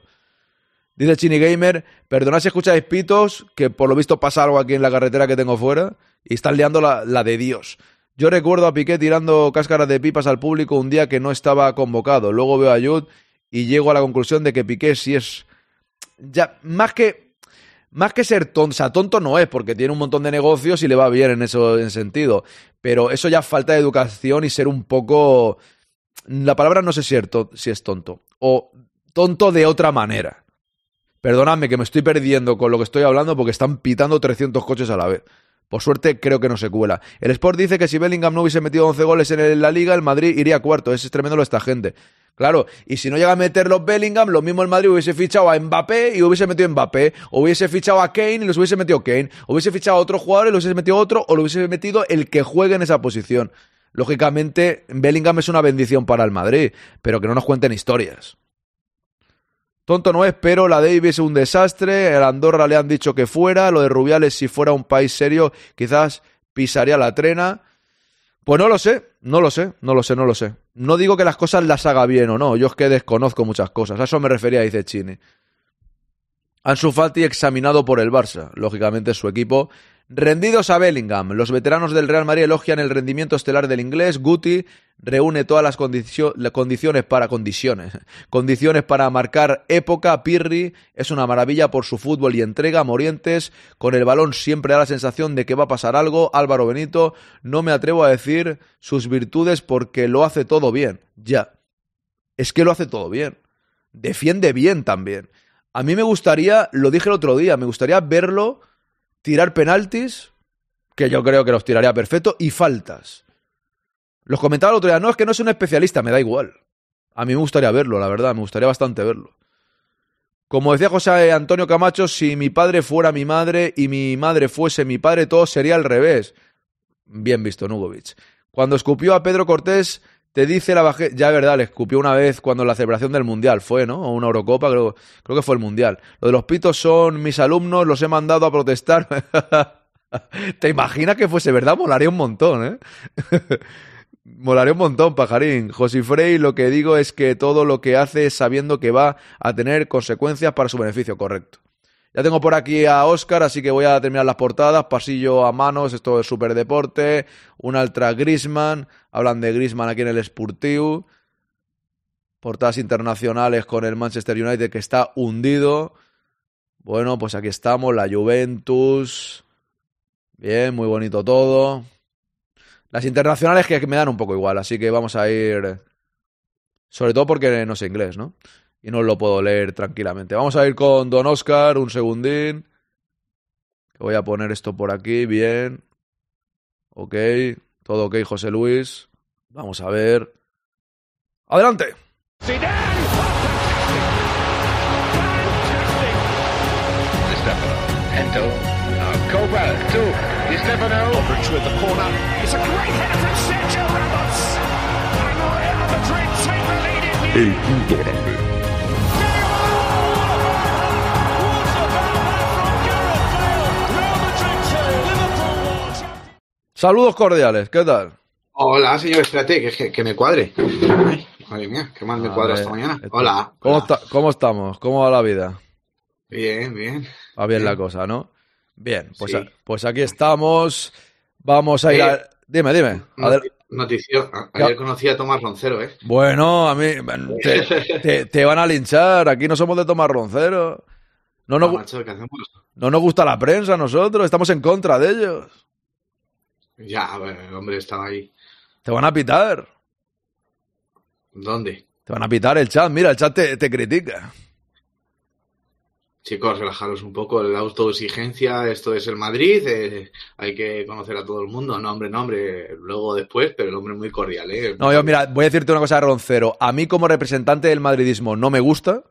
Dice Chini Gamer, perdonad si escucháis pitos, que por lo visto pasa algo aquí en la carretera que tengo fuera, y están liando la, la de Dios. Yo recuerdo a Piqué tirando cáscaras de pipas al público un día que no estaba convocado. Luego veo a Jude y llego a la conclusión de que Piqué sí es. Ya, más que. Más que ser tonto, o sea, tonto no es, porque tiene un montón de negocios y le va bien en eso en sentido. Pero eso ya falta de educación y ser un poco. La palabra no sé si es, si es tonto. O tonto de otra manera. Perdonadme que me estoy perdiendo con lo que estoy hablando porque están pitando 300 coches a la vez. Por suerte creo que no se cuela. El Sport dice que si Bellingham no hubiese metido 11 goles en la liga, el Madrid iría cuarto. Es tremendo lo esta gente. Claro, y si no llega a meter los Bellingham, lo mismo el Madrid hubiese fichado a Mbappé y hubiese metido Mbappé. O hubiese fichado a Kane y los hubiese metido Kane. O hubiese fichado a otro jugador y los hubiese metido otro. O lo hubiese metido el que juegue en esa posición. Lógicamente, Bellingham es una bendición para el Madrid, pero que no nos cuenten historias. Tonto no es, pero la Davis es un desastre. El Andorra le han dicho que fuera. Lo de Rubiales, si fuera un país serio, quizás pisaría la trena. Pues no lo sé, no lo sé, no lo sé, no lo sé. No digo que las cosas las haga bien o no. Yo es que desconozco muchas cosas. A eso me refería, dice Chini. Ansu Fati examinado por el Barça. Lógicamente su equipo. Rendidos a Bellingham. Los veteranos del Real Madrid elogian el rendimiento estelar del inglés. Guti reúne todas las condicio- las condiciones para condiciones. Condiciones para marcar época. Pirri es una maravilla por su fútbol y entrega. Morientes con el balón siempre da la sensación de que va a pasar algo. Álvaro Benito no me atrevo a decir sus virtudes porque lo hace todo bien. Ya. Es que lo hace todo bien. Defiende bien también. A mí me gustaría, lo dije el otro día, me gustaría verlo tirar penaltis, que yo creo que los tiraría perfecto, y faltas. Los comentaba el otro día, no, es que no es un especialista, me da igual. A mí me gustaría verlo, la verdad, me gustaría bastante verlo. Como decía José Antonio Camacho, si mi padre fuera mi madre y mi madre fuese mi padre, todo sería al revés. Bien visto, Nugovic. Cuando escupió a Pedro Cortés, te dice la bajé. Ya verdad, le escupió una vez cuando la celebración del Mundial fue, ¿no? O una Eurocopa, creo, creo que fue el Mundial. Lo de los pitos son mis alumnos, los he mandado a protestar. ¿Te imaginas que fuese verdad? Molaría un montón, ¿eh? Molaría un montón, pajarín. José Frey, lo que digo es que todo lo que hace es sabiendo que va a tener consecuencias para su beneficio, correcto. Ya tengo por aquí a Oscar, así que voy a terminar las portadas. Pasillo a manos, esto es super deporte. Un Ultra Grisman. Hablan de Grisman aquí en el Sportiu. Portadas internacionales con el Manchester United que está hundido. Bueno, pues aquí estamos, la Juventus. Bien, muy bonito todo. Las internacionales que me dan un poco igual, así que vamos a ir. Sobre todo porque no sé inglés, ¿no? Y no lo puedo leer tranquilamente. Vamos a ir con Don Oscar, un segundín. Voy a poner esto por aquí, bien. Ok, todo ok, José Luis. Vamos a ver. ¡Adelante! Di Stefano. Endo. Saludos cordiales, ¿qué tal? Hola, señor, espérate, que, que, que me cuadre. Ay, madre mía, qué mal me cuadra esta mañana. Hola. ¿Cómo, hola. está- ¿Cómo estamos? ¿Cómo va la vida? Bien, bien. Va bien Bien. la cosa, ¿no? Bien, pues, Sí. a- pues aquí estamos. Vamos a ir Eh, a... Dime, dime. No, Adel- Noticio. Ayer conocí a Tomás Roncero, ¿eh? Bueno, a mí te, te- te van a linchar. Aquí no somos de tomar roncero. No nos, Ah, no nos gusta la prensa a nosotros. Estamos en contra de ellos. Ya, el hombre estaba ahí. Te van a pitar. ¿Dónde? Te van a pitar el chat. Mira, el chat te, te critica. Chicos, relajaros un poco, la autoexigencia, esto es el Madrid, eh, hay que conocer a todo el mundo, no hombre, no hombre, luego después, pero el hombre es muy cordial, ¿eh? No, yo mira, voy a decirte una cosa Roncero. A mí como representante del madridismo no me gusta.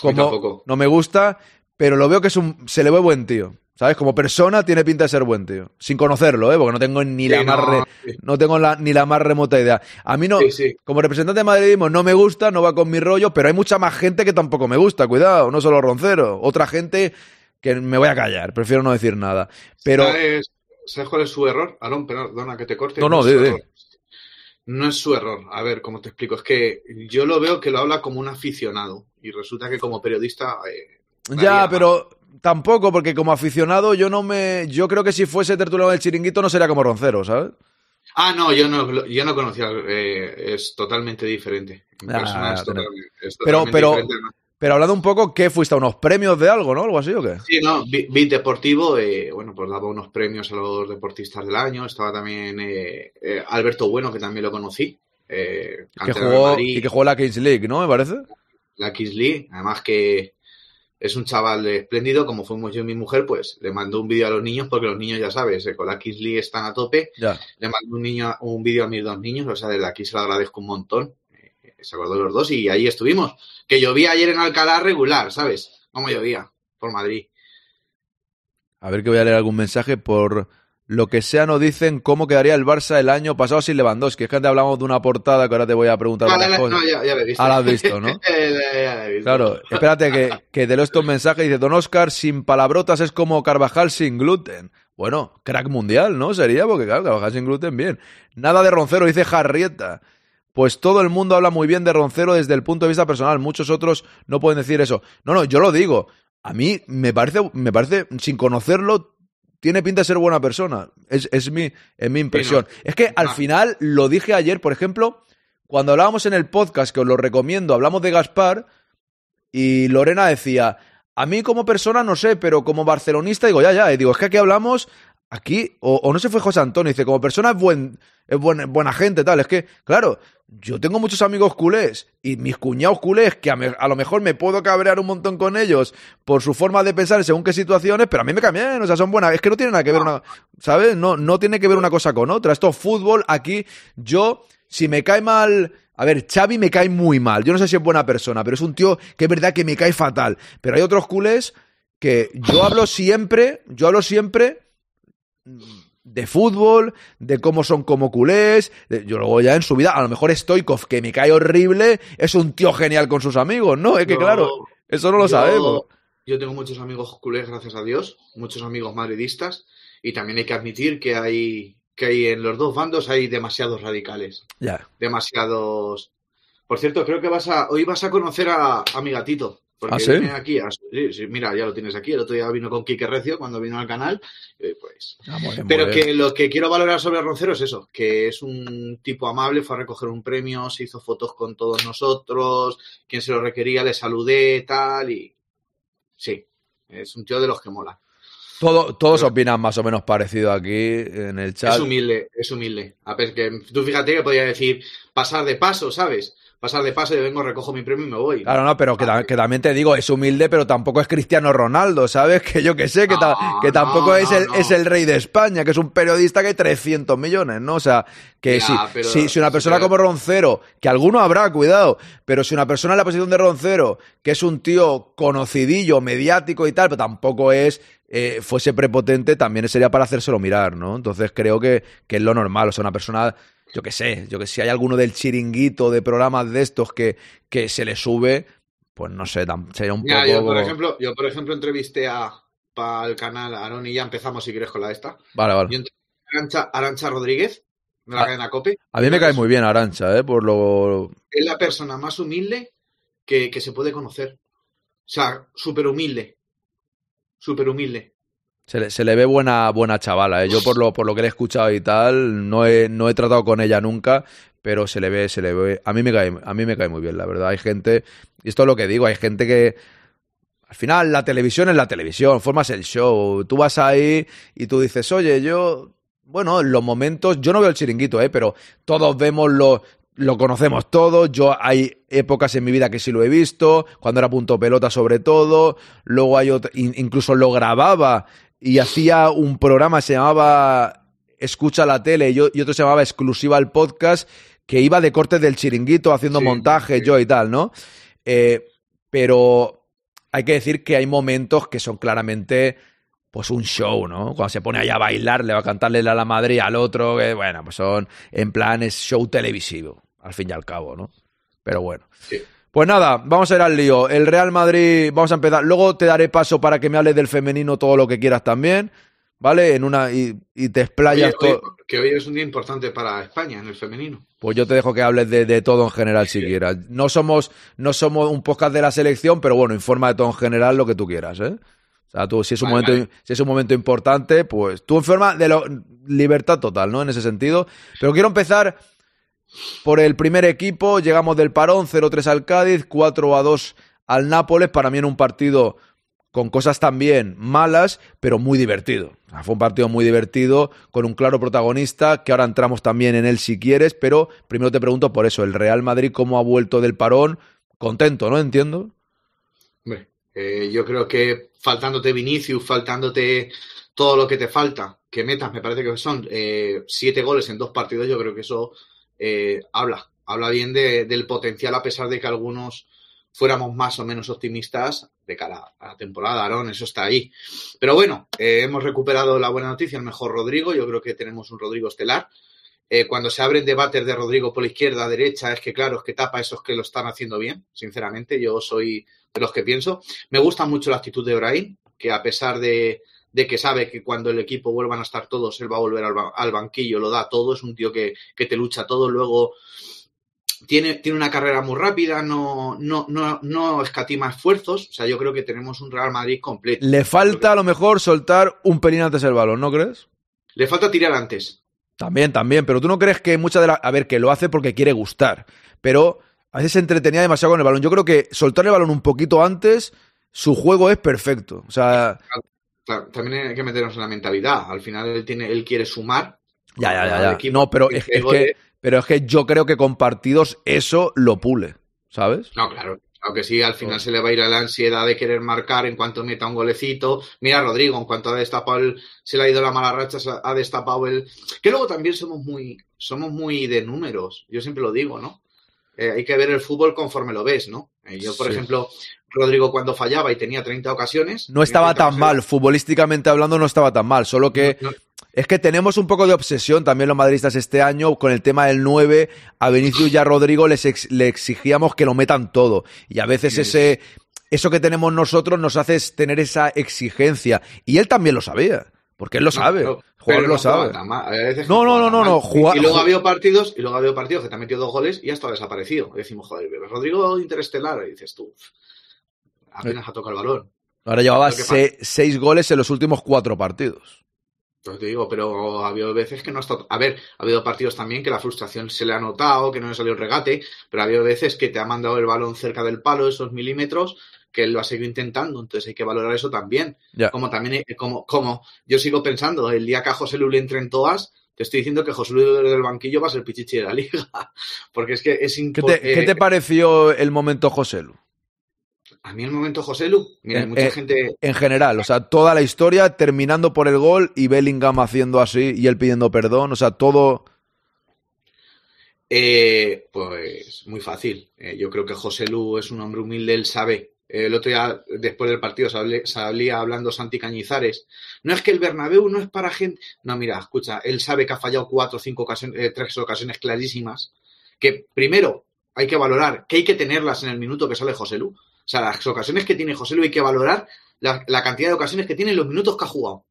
Como, tampoco. no me gusta, pero lo veo que es un, se le ve buen tío. ¿Sabes? Como persona tiene pinta de ser buen tío. Sin conocerlo, ¿eh? Porque no tengo ni la más no, re- sí. no tengo la- ni la más remota idea. A mí no, Sí, como representante de madridismo no me gusta, no va con mi rollo, pero hay mucha más gente que tampoco me gusta, cuidado, no solo Roncero. Otra gente que me voy a callar, prefiero no decir nada. Pero ¿Sabes, ¿Sabes cuál es su error? Alon, perdona que te corte. No, no, es di. error. No es su error. A ver, ¿cómo te explico? Es que yo lo veo que lo habla como un aficionado y resulta que como periodista... eh, Ya, pero tampoco, porque como aficionado yo no me... Yo creo que si fuese tertuliano del chiringuito no sería como Roncero, ¿sabes? Ah, no, yo no, yo no conocía. eh, es totalmente diferente. En Ah, persona es pero- totalmente, es pero- totalmente pero- diferente. Pero hablando un poco, ¿qué fuiste a unos premios de algo, no? Algo así o qué? Sí, no, Bi- Bit Deportivo, eh, bueno, pues daba unos premios a los deportistas del año. Estaba también eh, eh, Alberto Bueno, que también lo conocí. eh, Que jugó, y que jugó la Kings League, ¿no? Me parece. la Kings League. Además que es un chaval espléndido, como fuimos yo y mi mujer, pues le mandó un vídeo a los niños, porque los niños, ya sabes, eh, con la Kings League están a tope. Ya. Le mandó un, niño, un vídeo a mis dos niños, o sea, desde aquí se lo agradezco un montón. Eh, se acordó de los dos y ahí estuvimos. Que llovía ayer en Alcalá regular, ¿sabes? Como llovía, por Madrid. A ver que voy a leer algún mensaje por lo que sea nos dicen cómo quedaría el Barça el año pasado sin Lewandowski. Es que antes hablamos de una portada que ahora te voy a preguntar Ah, varias la- cosas. no, ya, ya lo he visto. Ah, la has visto, ¿no? Ya- he visto. Claro, espérate que, que te leo estos mensajes. Dice, Don Oscar, sin palabrotas es como Carvajal sin gluten. Bueno, crack mundial, ¿no? Sería porque, claro, Carvajal sin gluten, bien. Nada de Roncero, dice Jarrieta. Pues todo el mundo habla muy bien de Roncero desde el punto de vista personal. Muchos otros no pueden decir eso. No, no, yo lo digo. A mí me parece, me parece, sin conocerlo, tiene pinta de ser buena persona. Es, es mi, es mi impresión. Sí, no. Es que al No. final lo dije ayer, por ejemplo, cuando hablábamos en el podcast, que os lo recomiendo, hablamos de Gaspar, y Lorena decía, a mí como persona no sé, pero como barcelonista digo, ya, ya, y digo, es que aquí hablamos, aquí, o, o no sé, fue José Antonio, dice, como persona es buen, es buen- buena gente, tal, es que, claro, yo tengo muchos amigos culés y mis cuñados culés que a, lo mejor me puedo cabrear un montón con ellos por su forma de pensar según qué situaciones, pero a mí me cambian o sea, son buenas, es que no tiene nada que ver una, ¿sabes? No, no tiene que ver una cosa con otra, esto es fútbol, aquí, yo, si me cae mal... A ver, Xavi me cae muy mal. Yo no sé si es buena persona, pero es un tío que es verdad que me cae fatal. Pero hay otros culés que yo hablo siempre, yo hablo siempre de fútbol, de cómo son como culés. de- yo luego ya en su vida, a lo mejor Stoikov, que me cae horrible, es un tío genial con sus amigos, ¿no? Es que Yo- claro, eso no lo yo- sabemos. Yo tengo muchos amigos culés, gracias a Dios, muchos amigos madridistas, y también hay que admitir que hay, que hay en los dos bandos hay demasiados radicales, Ya. demasiados. Por cierto, creo que vas a, hoy vas a conocer a, a mi gatito. Porque ¿Ah, sí? viene aquí, a- sí, sí, mira, ya lo tienes aquí. El otro día vino con Quique Recio cuando vino al canal. eh, pues Ah, Pero que lo que quiero valorar sobre Roncero es eso, que es un tipo amable, fue a recoger un premio, se hizo fotos con todos nosotros, quien se lo requería le saludé, tal, y sí, es un tío de los que mola. Todo- todos opinan más o menos parecido aquí en el chat. Es humilde, es humilde. A ver, que tú fíjate que podía decir pasar de paso, ¿sabes? Pasar de paso, yo vengo, recojo mi premio y me voy. Claro, no, pero que, ta- que también te digo, es humilde, pero tampoco es Cristiano Ronaldo, ¿sabes? Que yo que sé, que, ta- No, que tampoco no, es, el, es el rey de España, que es un periodista que hay 300 millones, ¿no? O sea, que Ya, si, pero- si, si una persona pero- como Roncero, que alguno habrá, cuidado, pero si una persona en la posición de Roncero, que es un tío conocidillo, mediático y tal, pero tampoco es, eh, fuese prepotente, también sería para hacérselo mirar, ¿no? Entonces creo que, que es lo normal, o sea, una persona yo qué sé, yo que si hay alguno del chiringuito de programas de estos que, que se le sube, pues no sé, sería un Mira, poco. yo por ejemplo, yo por ejemplo entrevisté a para el canal a Aaron y ya empezamos si quieres con la esta. Vale, vale. Yo a Arancha, Arancha Rodríguez, de la Ah, cadena COPE. A mí me cae muy bien Arancha, ¿eh? Por lo. Es la persona más humilde que, que se puede conocer. O sea, súper humilde. Súper humilde. Se le, ve buena, buena chavala, ¿eh? Yo por lo, por lo que le he escuchado y tal, no he, no he tratado con ella nunca, pero se le ve, se le ve. A mí me cae, a mí me cae muy bien, la verdad. Hay gente, y esto es lo que digo, hay gente que. Al final, la televisión es la televisión, formas el show. Tú vas ahí y tú dices, oye, yo. Bueno, en los momentos. Yo no veo el chiringuito, ¿eh? Pero todos vemos lo. Lo conocemos todos. Yo hay épocas en mi vida que sí lo he visto. Cuando era punto pelota, sobre todo. Luego hay otro. in- Incluso lo grababa y hacía un programa, se llamaba Escucha la tele y, otro se llamaba Exclusiva el podcast, que iba de cortes del chiringuito haciendo Sí, montaje, sí. yo y tal, ¿no? Eh, pero hay que decir que hay momentos que son claramente pues un show, ¿no? Cuando se pone ahí a bailar, le va a cantarle a la madre y al otro, que bueno, pues son en plan es show televisivo, al fin y al cabo, ¿no? Pero bueno. Sí. Pues nada, vamos a ir al lío. El Real Madrid, vamos a empezar. Luego te daré paso para que me hables del femenino todo lo que quieras también, ¿vale? En una y, y te explayas oye, todo. que hoy es un día importante para España en el femenino. Pues yo te dejo que hables de, de todo en general si quieras. No somos, no somos un podcast de la selección, pero bueno, informa de todo en general lo que tú quieras, ¿eh? O sea, tú, si es un Vale, momento, si es un momento importante, pues tú informa de lo, libertad total, ¿no? En ese sentido. Pero quiero empezar por el primer equipo. Llegamos del parón, 0-3 al Cádiz, 4-2 al Nápoles. Para mí en un partido con cosas también malas, pero muy divertido. Fue un partido muy divertido, con un claro protagonista, que ahora entramos también en él si quieres, pero primero te pregunto por eso, el Real Madrid, ¿cómo ha vuelto del parón? Contento, ¿no? Entiendo. Eh, yo creo que faltándote Vinicius, faltándote todo lo que te falta, que metas, me parece que son eh, siete goles en dos partidos, yo creo que eso eh, habla, habla bien de- del potencial a pesar de que algunos fuéramos más o menos optimistas de cara a la temporada, Aaron, eso está ahí. Pero bueno, eh, hemos recuperado la buena noticia, el mejor Rodrigo, yo creo que tenemos un Rodrigo estelar. Eh, cuando se abren debates de Rodrigo por la izquierda, derecha, es que claro, es que tapa a esos que lo están haciendo bien, sinceramente, yo soy de los que pienso. Me gusta mucho la actitud de Brahim, que a pesar de, de que sabe que cuando el equipo vuelvan a estar todos, él va a volver al, ba- al banquillo, lo da todo, es un tío que, que te lucha todo, luego tiene, tiene una carrera muy rápida, no, no, no, no escatima esfuerzos, o sea, yo creo que tenemos un Real Madrid completo. Le falta a lo mejor soltar un pelín antes el balón, ¿no crees? Le falta tirar antes. También, también, pero tú no crees que muchas de las... A ver, que lo hace porque quiere gustar, pero a veces se entretenía demasiado con el balón. Yo creo que soltar el balón un poquito antes, su juego es perfecto. O sea, Claro, también hay que meternos en la mentalidad. Al final él, tiene, él quiere sumar. ya, ya, ya, al ya. equipo, No, pero es, que, pero es que yo creo que con partidos eso lo pule, ¿sabes? No, claro. Aunque sí, al final se le va a ir a la ansiedad de querer marcar en cuanto meta un golecito. Mira, Rodrigo, en cuanto ha destapado el, se le ha ido la mala racha, se ha destapado el. Que luego también somos muy, somos muy de números. Yo siempre lo digo, ¿no? Eh, hay que ver el fútbol conforme lo ves, ¿no? Eh, yo, por Sí. ejemplo, Rodrigo cuando fallaba y tenía 30 ocasiones. No estaba 30 tan mal, futbolísticamente hablando no estaba tan mal, solo que no- no- es que tenemos un poco de obsesión también los madridistas este año con el tema del 9, a Vinicius y a Rodrigo les ex- le exigíamos que lo metan todo y a veces Sí. ese eso que tenemos nosotros nos hace tener esa exigencia y él también lo sabía, porque él lo No, sabe, el jugador lo no sabe. tan mal. No, no, no, no, no, juga- y luego ha habido partidos, y luego ha habido partidos que te ha metido dos goles y ya está desaparecido. Y decimos, joder, Rodrigo Interestelar, y dices tú, apenas ha tocado el balón. Ahora llevaba se- seis goles en los últimos cuatro partidos. Pues te digo, pero ha habido veces que no ha estado. A ver, ha habido partidos también que la frustración se le ha notado, que no le salió el regate, pero ha habido veces que te ha mandado el balón cerca del palo, esos milímetros, que él lo ha seguido intentando, entonces hay que valorar eso también. Como también, eh, como, como yo sigo pensando, el día que a José Lu le entre en todas, te estoy diciendo que José Lu desde el banquillo va a ser pichichi de la liga, porque es que es ¿Qué impo- te, qué eh, te pareció el momento José Lu? A mí el momento José Lu, mira, Eh, mucha eh, gente, En general, o sea, toda la historia terminando por el gol y Bellingham haciendo así y él pidiendo perdón, o sea, todo... Eh, pues muy fácil. Eh, yo creo que José Lu es un hombre humilde, él sabe. Eh, el otro día, después del partido, salía, hablando Santi Cañizares. No es que el Bernabéu no es para gente. No, mira, escucha, él sabe que ha fallado cuatro cinco ocasiones, eh, tres ocasiones clarísimas. Que primero hay que valorar que hay que tenerlas en el minuto que sale José Lu. O sea, las ocasiones que tiene José Lu hay que valorar la, cantidad de ocasiones que tiene en los minutos que ha jugado.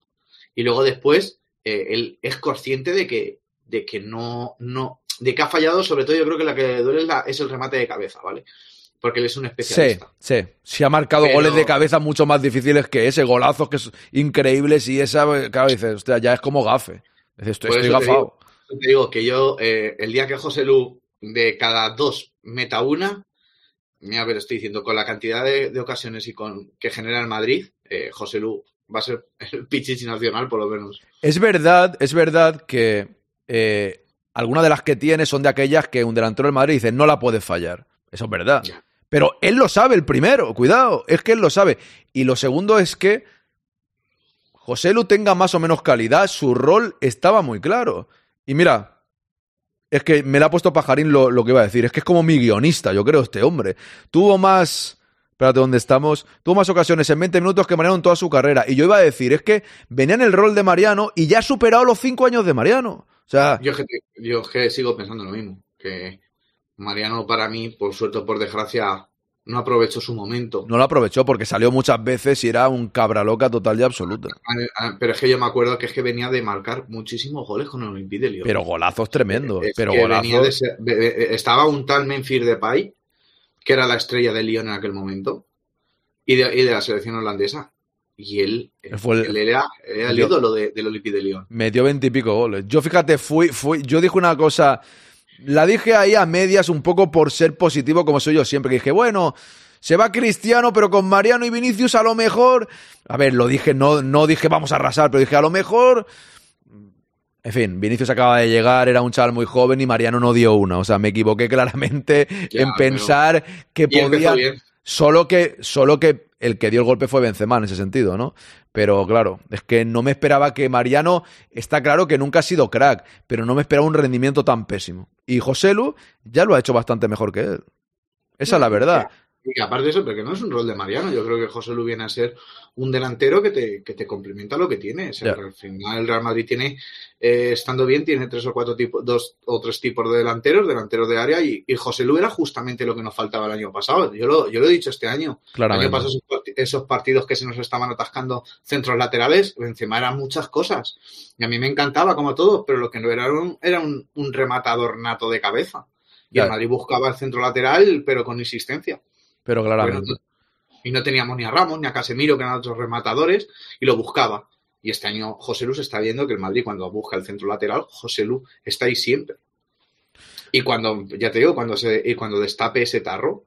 Y luego después, eh, él es consciente de que, de que no, no, de que ha fallado, sobre todo yo creo que la que le duele la- es el remate de cabeza, ¿vale? Porque él es un especialista. sí. Sí ha marcado Pero- goles de cabeza mucho más difíciles que ese, golazos que es increíbles y esa, claro, dices, hostia, ya es como gafe. Dices, estoy, estoy te gafado. Te digo que yo, eh, el día que José Lu de cada dos meta una, mira, pero estoy diciendo, con la cantidad de, de ocasiones y con que genera el Madrid, eh, José Lu va a ser el pichichi nacional, por lo menos. Es verdad, es verdad que eh, algunas de las que tiene son de aquellas que un delantero del Madrid dice, no la puedes fallar. Eso es verdad. Ya. Pero él lo sabe el primero, cuidado, es que él lo sabe. Y lo segundo es que José Lu tenga más o menos calidad, su rol estaba muy claro. Y mira, es que me la ha puesto Pajarín lo, que iba a decir, es que es como mi guionista, yo creo, este hombre. Tuvo más... Espérate, ¿dónde estamos? Tuvo más ocasiones en 20 minutos que Mariano en toda su carrera. Y yo iba a decir, es que venía en el rol de Mariano y ya ha superado los 5 años de Mariano. O sea, Yo yo sigo pensando lo mismo, que Mariano para mí, por suerte o por desgracia, no aprovechó su momento. no lo aprovechó porque salió muchas veces y era un cabra loca total y absoluta. Ah, Pero es que yo me acuerdo que es que venía de marcar muchísimos goles con el Olympique de Lyon. Pero golazos tremendos. Es pero golazos. ser- estaba un tal Memphis Depay, que era la estrella de Lyon en aquel momento, y de, y de la selección holandesa. Y él, Él fue el- él era, era el ídolo de- del Olympique de Lyon. Metió veintipico goles. Yo fíjate, fui, fui, yo dije una cosa, la dije ahí a medias un poco por ser positivo como soy yo siempre, que dije, bueno, se va Cristiano, pero con Mariano y Vinicius a lo mejor, a ver, lo dije, no, no dije vamos a arrasar, pero dije a lo mejor, en fin, Vinicius acaba de llegar, era un chaval muy joven y Mariano no dio una, o sea, me equivoqué claramente Ya, en pensar que podía... Solo que, solo que el que dio el golpe fue Benzema en ese sentido, ¿no? Pero claro, es que no me esperaba que Mariano, está claro que nunca ha sido crack, pero no me esperaba un rendimiento tan pésimo. Y José Lu ya lo ha hecho bastante mejor que él. Esa es la verdad. Y que aparte de eso, porque no es un rol de Mariano, yo creo que José Lu viene a ser un delantero que te, que te complementa lo que tiene. O sea. Al final el Real Madrid tiene, eh, estando bien, tiene tres o cuatro tipos, dos o tres tipos de delanteros, delanteros de área, y, y José Lu era justamente lo que nos faltaba el año pasado. Yo lo, yo lo he dicho este año. El año pasado esos, parti- esos partidos que se nos estaban atascando centros laterales, Benzema eran muchas cosas. Y a mí me encantaba como todos, pero lo que no era un, era un, un rematador nato de cabeza. Y Ya. el Madrid buscaba el centro lateral, pero con insistencia. Pero claramente. no- y no teníamos ni a Ramos ni a Casemiro, que eran otros rematadores, y lo buscaba. Y este año José Lu se está viendo que el Madrid, cuando busca el centro lateral, José Lu está ahí siempre. Y cuando, ya te digo, cuando se, y cuando destape ese tarro,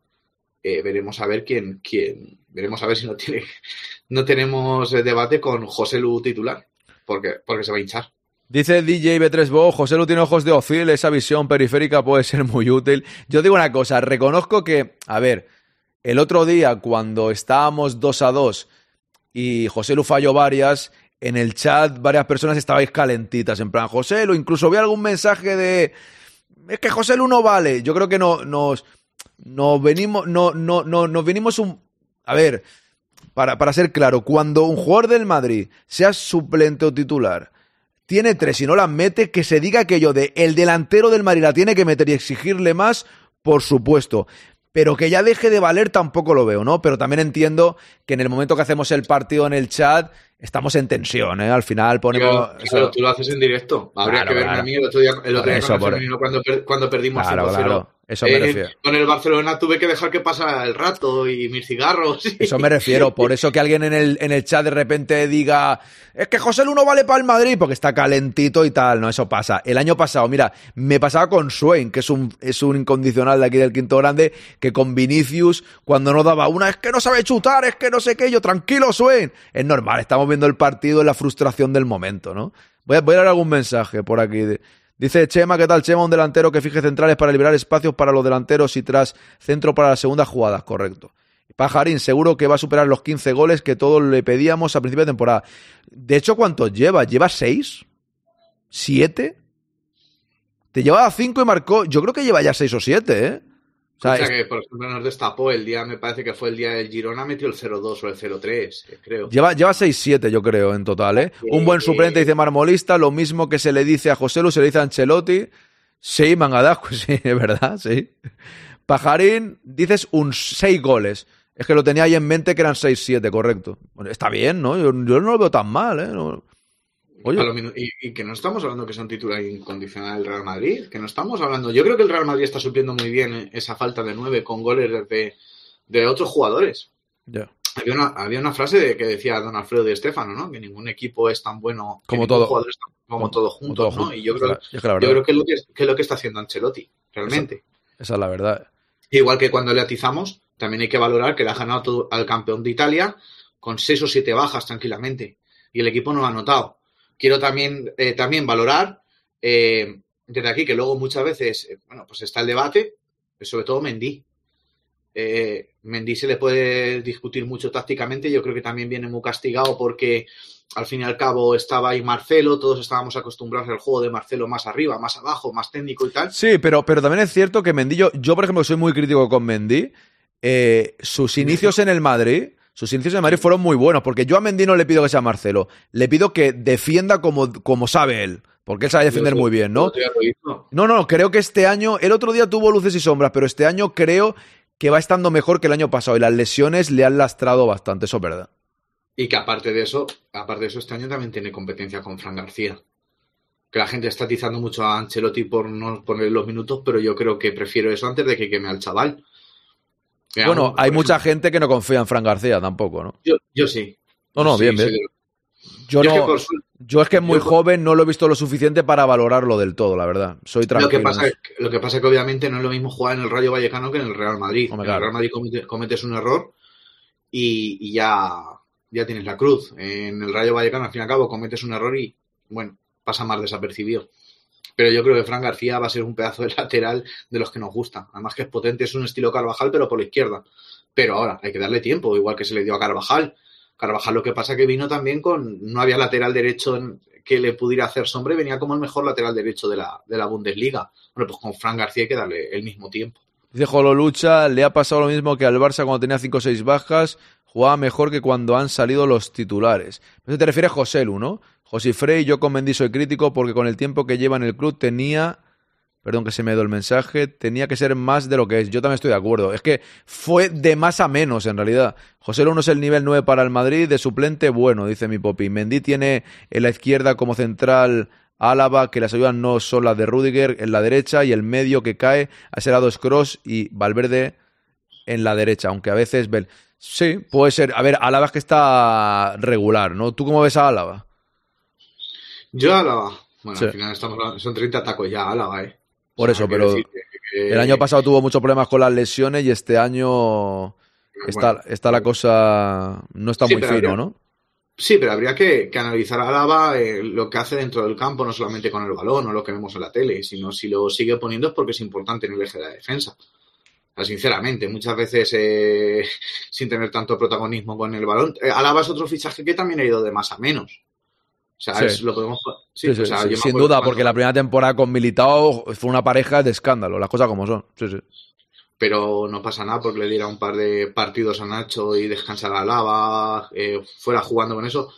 eh, veremos a ver quién, quién, veremos a ver si no tiene, no tenemos eh, debate con José Lu titular, porque, porque se va a hinchar. Dice DJ B3Bo, José Lu tiene ojos de Ozil, esa visión periférica puede ser muy útil. Yo digo una cosa, reconozco que, a ver, el otro día cuando estábamos 2 a 2 y José Lu falló varias, en el chat varias personas estabais calentitas, en plan, José Lu, incluso vi algún mensaje de, es que José Lu no vale. Yo creo que no, nos, nos venimos, no, no, no, nos venimos un, a ver, para, para ser claro, cuando un jugador del Madrid sea suplente o titular, tiene tres y no las mete, que se diga aquello de el delantero del Madrid la tiene que meter y exigirle más, por supuesto. Pero que ya deje de valer tampoco lo veo, ¿no? Pero también entiendo que en el momento que hacemos el partido en el chat, estamos en tensión, ¿eh? Al final ponemos... Claro, eso- claro, tú lo haces en directo. Habría Claro, que verme claro. a mí el otro día, el otro día eso, con el por- cuando, per- cuando perdimos Claro, 5-0. claro. Eso me Eh, refiero. Con el Barcelona tuve que dejar que pasara el rato y mis cigarros. y- Eso me refiero. Por eso que alguien en el, en el chat de repente diga, es que José Lu no vale para el Madrid porque está calentito y tal. No, eso pasa. El año pasado, mira, me pasaba con Swain, que es un, es un incondicional de aquí del quinto grande, que con Vinicius, cuando no daba una, es que no sabe chutar, es que no sé qué, yo, tranquilo, Swain. Es normal, estamos viendo el partido la frustración del momento, ¿no? Voy a, voy algún mensaje por aquí. Dice Chema, ¿qué tal Chema? Un delantero que fije centrales para liberar espacios para los delanteros y tras centro para las segundas jugadas, correcto. Pajarín, seguro que va a superar los 15 goles que todos le pedíamos a principio de temporada. De hecho, ¿cuántos lleva? ¿Lleva 6? ¿7? Te llevaba 5 y marcó. Yo creo que lleva ya 6 o 7, ¿eh? O sea, es- que, por ejemplo, nos destapó el día, me parece que fue el día del Girona, metió el 0-2 o el 0-3, eh, creo. Lleva, lleva 6-7, yo creo, en total, ¿eh? Un buen suplente, dice Marmolista, lo mismo que se le dice a José Lu, se le dice a Ancelotti. Sí, Mangadasco, sí, es verdad, sí. Pajarín, dices un 6 goles. Es que lo tenía ahí en mente que eran 6-7, correcto. Bueno, está bien, ¿no? Yo, yo no lo veo tan mal, ¿eh? No- Oye. Y, y que no estamos hablando que sea un titular incondicional del Real Madrid, que no estamos hablando. Yo creo que el Real Madrid está supliendo muy bien esa falta de nueve con goles de, de otros jugadores. Había una, había una frase de- que decía don Alfredo de Estefano, ¿no? Que ningún equipo es tan bueno Como todo. jugador tan- como, todos Como juntos, todo ¿no? Y yo creo, Es yo creo que, es lo que, que es lo que está haciendo Ancelotti, realmente. esa es la verdad. Igual que cuando le atizamos, también hay que valorar que le ha ganado todo al campeón de Italia con seis o siete bajas tranquilamente. Y el equipo no lo ha notado. Quiero también, eh, también valorar eh, desde aquí que luego muchas veces, eh, bueno, pues está el debate, sobre todo Mendy. Eh, Mendy se le puede discutir mucho tácticamente. Yo creo que también viene muy castigado porque al fin y al cabo estaba ahí Marcelo, todos estábamos acostumbrados al juego de Marcelo más arriba, más abajo, más técnico y tal. Sí, pero, pero también es cierto que Mendy, yo, yo, por ejemplo, soy muy crítico con Mendy. eh, sus inicios en el Madrid, sus inicios en Madrid fueron muy buenos, porque yo a Mendy no le pido que sea Marcelo, le pido que defienda como, como sabe él, porque él sabe defender muy bien, ¿no? No, no, creo que este año, el otro día tuvo luces y sombras, pero este año creo que va estando mejor que el año pasado y las lesiones le han lastrado bastante, eso es verdad. Y que aparte de eso, aparte de eso, este año también tiene competencia con Fran García. Que la gente está atizando mucho a Ancelotti por no poner los minutos, pero yo creo que prefiero eso antes de que queme al chaval. Que Bueno, aún, hay mucha ejemplo, gente que no confía en Fran García tampoco, ¿no? Yo, yo sí. No, no, Sí, bien, bien. Yo, yo es que no, por su- yo es que es muy joven, no lo he visto lo suficiente para valorarlo del todo, la verdad. Soy Lo tranquilo. que, en pasa es, que- lo que pasa es que obviamente no es lo mismo jugar en el Rayo Vallecano que en el Real Madrid. En el. Real Madrid comete- cometes un error y, y ya, ya tienes la cruz. En el Rayo Vallecano, al fin y al cabo, cometes un error y, bueno, pasa más desapercibido. Pero yo creo que Fran García va a ser un pedazo de lateral de los que nos gusta. Además que es potente, es un estilo Carvajal, pero por la izquierda. Pero ahora hay que darle tiempo, igual que se le dio a Carvajal. Carvajal lo que pasa que vino también con... No había lateral derecho en- que le pudiera hacer sombra venía como el mejor lateral derecho de la, de la Bundesliga. Bueno, pues con Fran García hay que darle el mismo tiempo. Dice Jolo Lucha, le ha pasado lo mismo que al Barça cuando tenía 5 o 6 bajas, jugaba mejor que cuando han salido los titulares. Eso te refieres a José Lu, ¿no? José Frey, yo con Mendy soy crítico porque con el tiempo que lleva en el club tenía, perdón que se me dio el mensaje, tenía que ser más de lo que es. Yo también estoy de acuerdo. Es que fue de más a menos en realidad. José Lu no es el nivel 9 para el Madrid, de suplente bueno, dice mi Popi. Mendy tiene en la izquierda como central Álava, que las ayudas no son las de Rudiger en la derecha y el medio que cae a ese lado es Cross y Valverde en la derecha, aunque a veces Bel- Sí, puede ser. A ver, Álava es que está regular, ¿no? ¿Tú cómo ves a Álava? Yo Álava... Bueno, Sí. al final estamos son 30 tacos ya Álava, ¿eh? Por O sea, eso, pero que- el año pasado tuvo muchos problemas con las lesiones y este año está, Bueno, está la cosa... No está Sí, muy fino, ¿no? Sí, pero habría que, que analizar a Álava eh, lo que hace dentro del campo, no solamente con el balón o lo que vemos en la tele, sino si lo sigue poniendo es porque es importante en el eje de la defensa. O sea, sinceramente, muchas veces eh, sin tener tanto protagonismo con el balón. Eh, Álava es otro fichaje que también ha ido de más a menos. O sea, Sí. es- lo podemos. Sí, o sea, sin duda, porque la primera temporada con Militao fue una pareja de escándalo, las cosas como son. Sí, sí. Pero no pasa nada porque le diera un par de partidos a Nacho y descansar a Lava, eh, fuera jugando con eso.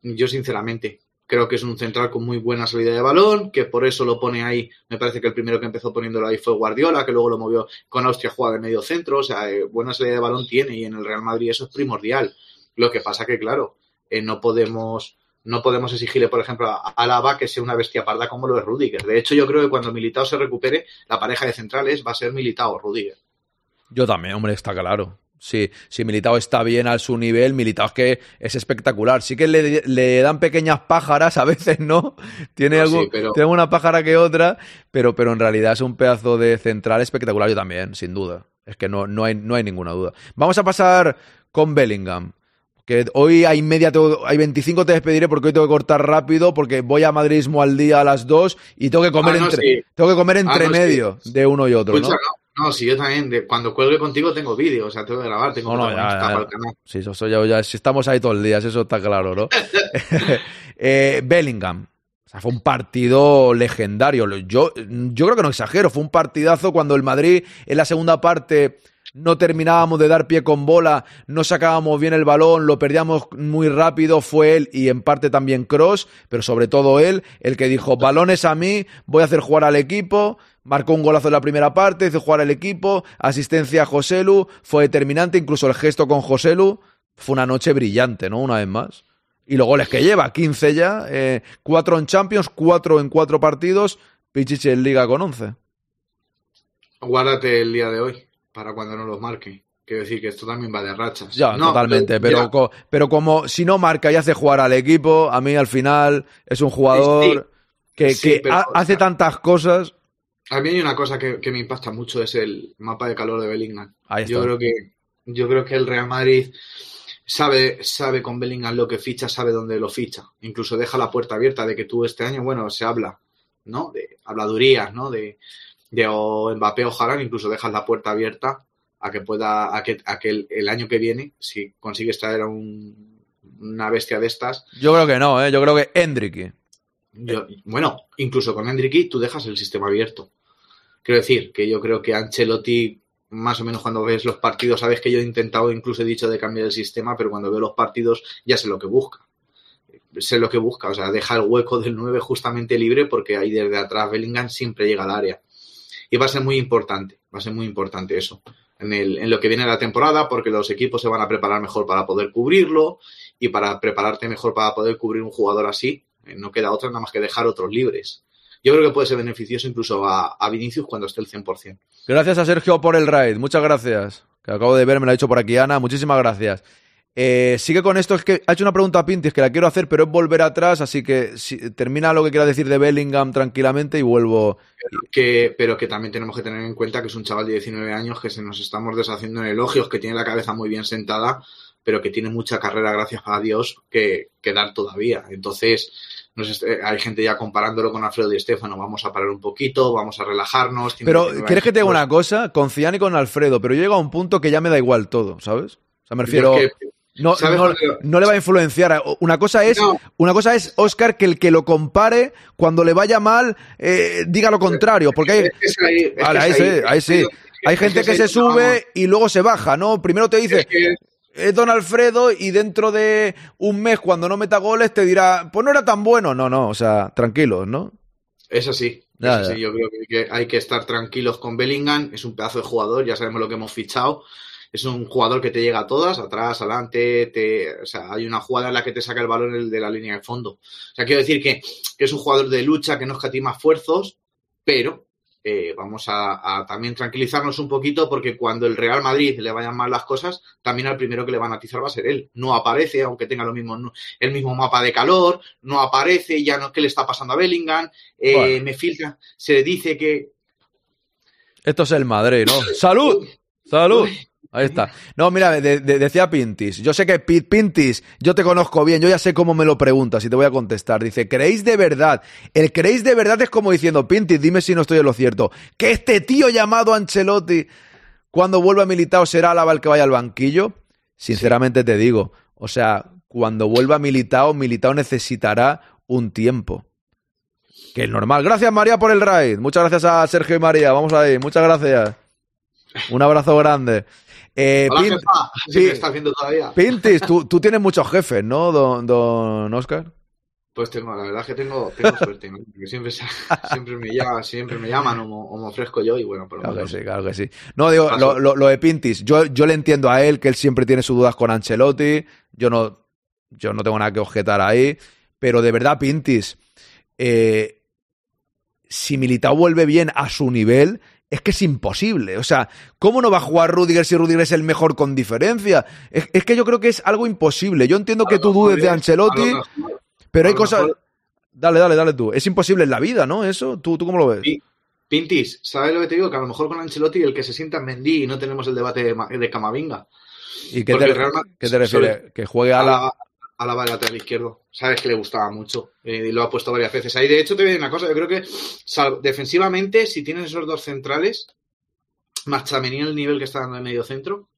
Yo, sinceramente, creo que es un central con muy buena salida de balón, que por eso lo pone ahí. Me parece que el primero que empezó poniéndolo ahí fue Guardiola, que luego lo movió con Austria, juega de medio centro. O sea, eh, buena salida de balón tiene y en el Real Madrid eso es primordial. Lo que pasa que, claro, eh, no podemos. No podemos exigirle, por ejemplo, a Álava que sea una bestia parda como lo es Rudiger. De hecho, yo creo que cuando Militao se recupere, la pareja de centrales va a ser Militao Rudiger. Yo también, hombre, está claro. Sí, si Militao está bien a su nivel, Militao es que es espectacular. Sí que le, le dan pequeñas pájaras a veces, ¿no? Tiene, No, algo, sí, pero- tiene una pájara que otra, pero, pero en realidad es un pedazo de central espectacular. Yo también, sin duda. Es que no, no, hay, no hay ninguna duda. Vamos a pasar con Bellingham. Que hoy hay media, hay 25 te despediré porque hoy tengo que cortar rápido porque voy a Madridismo al día a las 2 y tengo que comer Ah, no, entre, sí. tengo que comer Ah, entre sí. medio de uno y otro, Escucha, ¿no? no, si yo también, de- cuando cuelgue contigo tengo vídeo, o sea, tengo que grabar, tengo No, no, que ya, grabar ya. para el canal. Sí, eso, eso ya, ya- si estamos ahí todos los días, eso está claro, ¿no? Eh, Bellingham. O sea, fue un partido legendario. Yo, yo creo que no exagero. Fue un partidazo cuando el Madrid en la segunda parte no terminábamos de dar pie con bola, no sacábamos bien el balón, lo perdíamos muy rápido. Fue él y en parte también Cross, pero sobre todo él, el que dijo: balones a mí, voy a hacer jugar al equipo. Marcó un golazo en la primera parte, hizo jugar al equipo, asistencia a Joselu, fue determinante, incluso el gesto con Joselu. Fue una noche brillante, ¿no? Una vez más. Y los goles que lleva, 15 ya, eh, 4 en Champions, 4 en 4 partidos, Pichichi en Liga con 11. Guárdate el día de hoy para cuando no los marque. Quiero decir que esto también va de rachas. Ya, No, totalmente, pero, pero como si no marca y hace jugar al equipo, a mí al final es un jugador que, Sí, que pero, ha- o hace sea, tantas cosas. A mí hay una cosa que, que me impacta mucho, es el mapa de calor de Bellingham. Ahí está. Yo creo que, yo creo que el Real Madrid sabe, sabe con Bellingham lo que ficha, sabe dónde lo ficha. Incluso deja la puerta abierta de que tú este año, bueno, se habla, ¿no? De habladurías, ¿no? De, de o Mbappé o Haaland, incluso dejas la puerta abierta a que pueda, a que, a que el, el año que viene, si consigues traer a un- una bestia de estas, Yo creo que no, ¿eh? yo creo que Hendrick. yo- bueno, incluso con Hendricky tú dejas el sistema abierto. Quiero decir que yo creo que Ancelotti, más o menos cuando ves los partidos, sabes que yo he intentado, incluso he dicho de cambiar el sistema, pero cuando veo los partidos ya sé lo que busca. Sé lo que busca, o sea, deja el hueco del 9 justamente libre porque ahí desde atrás Bellingham siempre llega al área. Y va a ser muy importante, va a ser muy importante eso. En, el, en lo que viene la temporada, porque los equipos se van a preparar mejor para poder cubrirlo y para prepararte mejor para poder cubrir un jugador así, eh, no queda otra nada más que dejar otros libres. Yo creo que puede ser beneficioso incluso a, a Vinicius cuando esté el 100%. Gracias a Sergio por el raid, muchas gracias. Que acabo de ver, me lo ha dicho por aquí Ana, muchísimas gracias. Eh, sigue con esto, es que ha hecho una pregunta a Pintis que la quiero hacer, pero es volver atrás, así que si- termina lo que quiera decir de Bellingham tranquilamente y vuelvo. Que, pero que también tenemos que tener en cuenta que es un chaval de 19 años que se nos estamos deshaciendo en elogios, que tiene la cabeza muy bien sentada, pero que tiene mucha carrera, gracias a Dios, que, que dar todavía. Entonces, nos eh, hay gente ya comparándolo con Alfredo Di Stefano. Vamos a parar un poquito, vamos a relajarnos. Pero, 19 ¿quieres que te diga una cosa? Con Cian y con Alfredo, pero yo llego a un punto que ya me da igual todo, ¿sabes? O sea, me Yo refiero. es que- No, ¿sabes no, le va a influenciar. Una cosa es, No. una cosa es, Oscar, que el que lo compare, cuando le vaya mal, eh, diga lo contrario. Porque hay, Es ahí- es ahí sí, ahí. ahí sí. Hay gente que se sube y luego se baja, ¿no? Primero te dice, Es Don Alfredo y dentro de un mes, cuando no meta goles, te dirá, pues no era tan bueno. No, no, o sea, tranquilos, ¿no? Es así. Ya, es ya. así. Yo creo que hay que estar tranquilos con Bellingham. Es un pedazo de jugador, ya sabemos lo que hemos fichado. Es un jugador que te llega a todas, atrás, adelante, te, o sea, hay una jugada en la que te saca el balón de la línea de fondo. O sea, quiero decir que, que es un jugador de lucha, que no escatima esfuerzos, pero eh, vamos a, a también tranquilizarnos un poquito porque cuando el Real Madrid le vayan mal las cosas, también al primero que le van a atizar va a ser él. No aparece, aunque tenga lo mismo, el mismo mapa de calor, no aparece, ya no, ¿qué le está pasando a Bellingham? Eh, Bueno. Me filtra, se dice que Esto es el Madrid, ¿no? ¡Salud! ¡Salud! Ahí está. No, mira, de- de- decía Pintis. Yo sé que Pi- Pintis, yo te conozco bien, yo ya sé cómo me lo preguntas y te voy a contestar. Dice, ¿creéis de verdad? El creéis de verdad es como diciendo, Pintis, dime si no estoy en lo cierto. Que este tío llamado Ancelotti, cuando vuelva a Militao, será Álava el que vaya al banquillo. Sinceramente te digo, o sea, cuando vuelva Militao, Militao necesitará un tiempo. Que es normal. Gracias, María, por el raid. Muchas gracias a Sergio y María. Vamos ahí. Muchas gracias. Un abrazo grande. Eh, Hola, Pin- jefa, si Pi- me estás viendo todavía. Pintis, tú, tú tienes muchos jefes, ¿no, don, don Oscar? Pues tengo, la verdad es que tengo, tengo suerte, ¿no? Porque siempre, siempre, me llaman, siempre me llaman o, me ofrezco yo y bueno, por lo Claro que sí, claro que sí. No, digo, Paso. lo, lo- lo de Pintis, yo, yo le entiendo a él que él siempre tiene sus dudas con Ancelotti, yo no, yo no tengo nada que objetar ahí, pero de verdad, Pintis, eh, si Militao vuelve bien a su nivel, es que es imposible. O sea, ¿cómo no va a jugar Rudiger si Rudiger es el mejor con diferencia? Es, es que yo creo que es algo imposible. Yo entiendo que tú dudes de Ancelotti, pero hay cosas... Dale, dale, dale tú. Es imposible en la vida, ¿no? Eso, ¿tú, tú cómo lo ves? Pintis, ¿sabes lo que te digo? Que a lo mejor con Ancelotti el que se sienta es Mendy y no tenemos el debate de, de Camavinga. ¿Y qué te, qué te refieres? Que juegue a la... Alaba, el lateral izquierdo. Sabes que le gustaba mucho. eh, y lo ha puesto varias veces ahí. De hecho, te voy a decir una cosa. Yo creo que defensivamente, si tienes esos dos centrales, más Tchouaméni en el nivel que está dando en medio centro,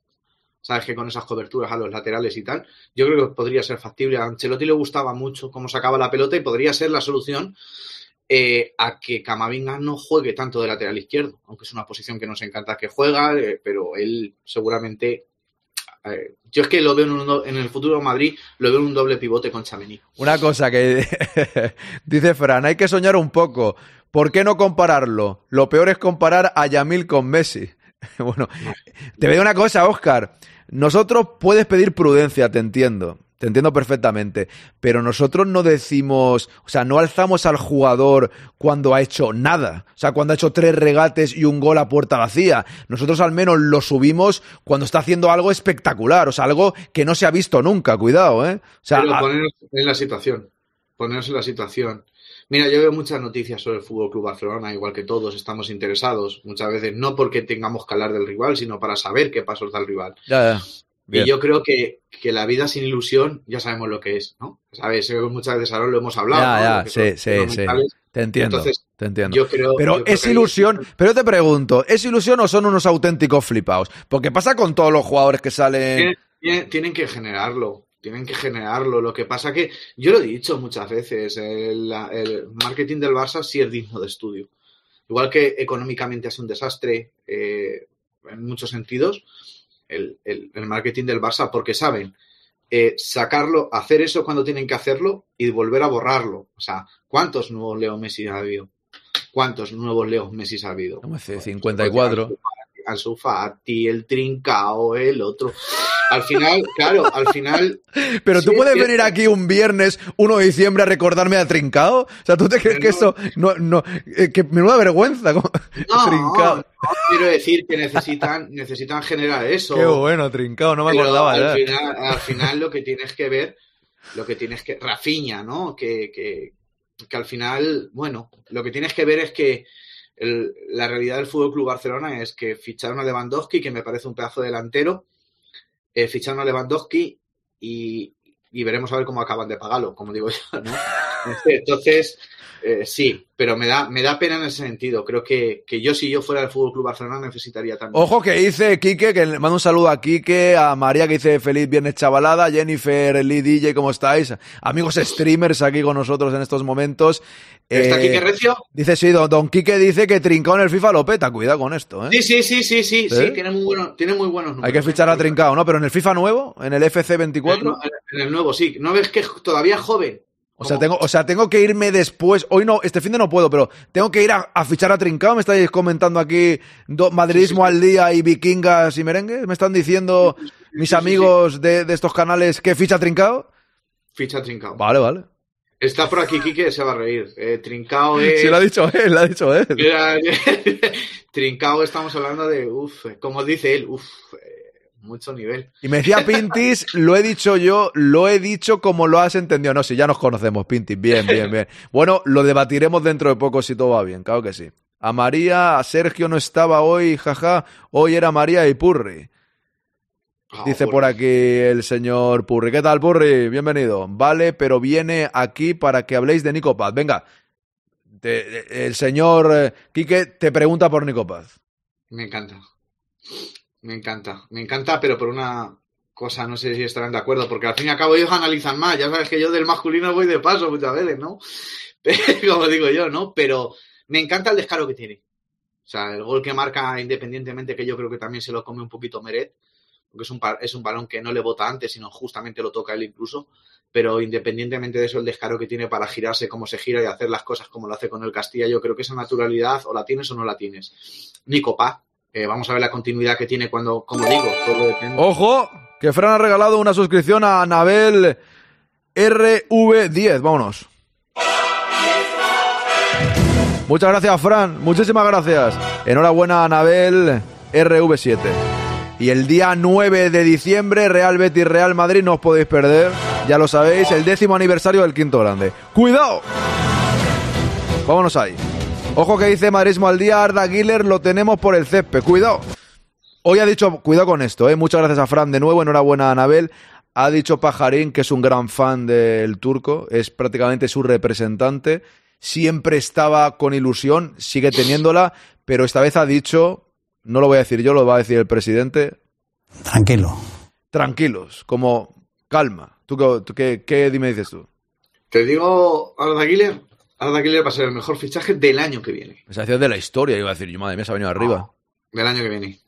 sabes que con esas coberturas a los laterales y tal, yo creo que podría ser factible. A Ancelotti le gustaba mucho cómo sacaba la pelota y podría ser la solución eh, a que Camavinga no juegue tanto de lateral izquierdo, aunque es una posición que nos encanta que juega, eh, pero él seguramente... yo es que lo veo en, un en el futuro Madrid, lo veo en un doble pivote con Chamení. Una cosa que dice Fran, hay que soñar un poco. ¿Por qué no compararlo? Lo peor es comparar a Yamil con Messi. bueno, te veo una cosa, Oscar. Nosotros puedes pedir prudencia, te entiendo. Te entiendo perfectamente, pero nosotros no decimos, o sea, no alzamos al jugador cuando ha hecho nada, o sea, cuando ha hecho tres regates y un gol a puerta vacía. Nosotros al menos lo subimos cuando está haciendo algo espectacular, o sea, algo que no se ha visto nunca, cuidado, ¿eh? O sea, Pero poneros en la situación. Poneros en la situación. Mira, yo veo muchas noticias sobre el Fútbol Club Barcelona, igual que todos estamos interesados, muchas veces no porque tengamos que hablar del rival, sino para saber qué pasos da el rival. ya, ya. Bien. Y yo creo que, que la vida sin ilusión ya sabemos lo que es, ¿no? ¿Sabes? Muchas veces ahora lo hemos hablado. Ya, ¿no? ya, sí, sí, fundamentales. Te entiendo, Entonces, te entiendo. Yo creo, Pero yo es ilusión, pero te pregunto, ¿es ilusión o son unos auténticos flipados? Porque pasa con todos los jugadores que salen... Tienen, que generarlo, tienen que generarlo. Lo que pasa que, yo lo he dicho muchas veces, el marketing del Barça sí es digno de estudio. Igual que económicamente es un desastre eh, en muchos sentidos, el, el- el marketing del Barça, porque saben eh, sacarlo, hacer eso cuando tienen que hacerlo y volver a borrarlo. O sea, ¿cuántos nuevos Leo Messi ha habido? ¿Cuántos nuevos Leo Messi ha habido? ¿Cómo dice? 54. Ansu Fati, el Trincao, el otro. Al final, claro, al final. Pero tú puedes es venir aquí un viernes 1 de diciembre a recordarme a Trincao. O sea, ¿tú te crees que eso no, no, eh, que menuda vergüenza? como- No, Trincao. no quiero decir que necesitan, necesitan generar eso. Qué bueno, Trincao, no me pero acordaba al final, al final lo que tienes que ver, lo que tienes que. Rafiña, ¿no? Que, que, que al final, bueno, lo que tienes que ver es que el- la realidad del Fútbol Club Barcelona es que ficharon a Lewandowski, que me parece un pedazo delantero, eh, ficharon a Lewandowski y, y veremos a ver cómo acaban de pagarlo, como digo yo, ¿no? Entonces, eh, sí, pero me da, me da pena en ese sentido. Creo que, que yo, si yo fuera del Fútbol Club Barcelona, necesitaría también. Ojo que dice Quique, que le mando un saludo a Quique, a María que dice feliz viernes chavalada, Jennifer, Lee DJ, ¿cómo estáis? Amigos streamers aquí con nosotros en estos momentos. ¿Está Eh, Quique Recio? Dice, sí, don, don Quique dice que Trincao en el FIFA lo peta, cuidado con esto, ¿eh? Sí, sí, sí, sí, sí, ¿Sí? sí, tiene muy, bueno, tiene muy buenos números. Hay que fichar a Trincao, ¿no? Pero en el FIFA nuevo, en el En el, FC24, en el nuevo, sí. ¿No ves que es todavía joven? O sea, tengo, o sea, tengo que irme después, hoy no, este fin de no puedo, pero tengo que ir a, a fichar a Trincao, me estáis comentando aquí do- madridismo Sí, sí, sí. al día y vikingas y merengues, me están diciendo mis sí, amigos de, de estos canales que ficha Trincao. Ficha Trincao. Vale, vale. Está por aquí Quique, se va a reír. Eh, Trincao es... Sí, lo ha dicho él, lo ha dicho él. Trincao estamos hablando de, uff, como dice él, uff, mucho nivel. Y me decía Pintis, lo he dicho yo, lo he dicho como lo has entendido. No, si ya nos conocemos, Pintis, bien, bien, bien. Bueno, lo debatiremos dentro de poco si todo va bien, claro que sí. A María, a Sergio no estaba hoy, jaja, hoy era María y Purri. Ah, Dice por aquí el señor Purri. ¿Qué tal, Purri? Bienvenido. Vale, pero viene aquí para que habléis de Nico Paz. Venga, te- el señor eh, Quique te pregunta por Nico Paz. Me encanta. Me encanta. Me encanta, pero por una cosa, no sé si estarán de acuerdo, porque al fin y al cabo ellos analizan más. Ya sabes que yo del masculino voy de paso muchas veces, ¿no? Como digo yo, ¿no? Pero me encanta el descaro que tiene. O sea, el gol que marca independientemente, que yo creo que también se lo come un poquito Meret, porque es un, es un balón que no le bota antes, sino justamente lo toca él incluso. Pero independientemente de eso, el descaro que tiene para girarse como se gira y hacer las cosas como lo hace con el Castilla, yo creo que esa naturalidad o la tienes o no la tienes. Nico Paz, eh, vamos a ver la continuidad que tiene cuando, como digo, todo depende. Ojo, que Fran ha regalado una suscripción a Anabel RV10. Vámonos. Muchas gracias, Fran. Muchísimas gracias. Enhorabuena, Anabel RV7. Y el día 9 de diciembre, Real Betis Real Madrid, no os podéis perder. Ya lo sabéis, el décimo aniversario del quinto grande. ¡Cuidado! Vámonos ahí. Ojo que dice Madrismo al día, Arda Güler lo tenemos por el césped. Cuidado. Hoy ha dicho, cuidado con esto, ¿eh? muchas gracias a Fran de nuevo, enhorabuena a Anabel. Ha dicho Pajarín que es un gran fan del turco, es prácticamente su representante. Siempre estaba con ilusión, sigue teniéndola, pero esta vez ha dicho, no lo voy a decir yo, lo va a decir el presidente, Tranquilo. tranquilos, como calma. ¿Tú, qué- tú qué, qué dime dices tú? Te digo, Arda Güler, Arda Güler va a ser el mejor fichaje del año que viene. Sensación de la historia, iba a decir, yo madre mía, se ha venido arriba. Del año que viene.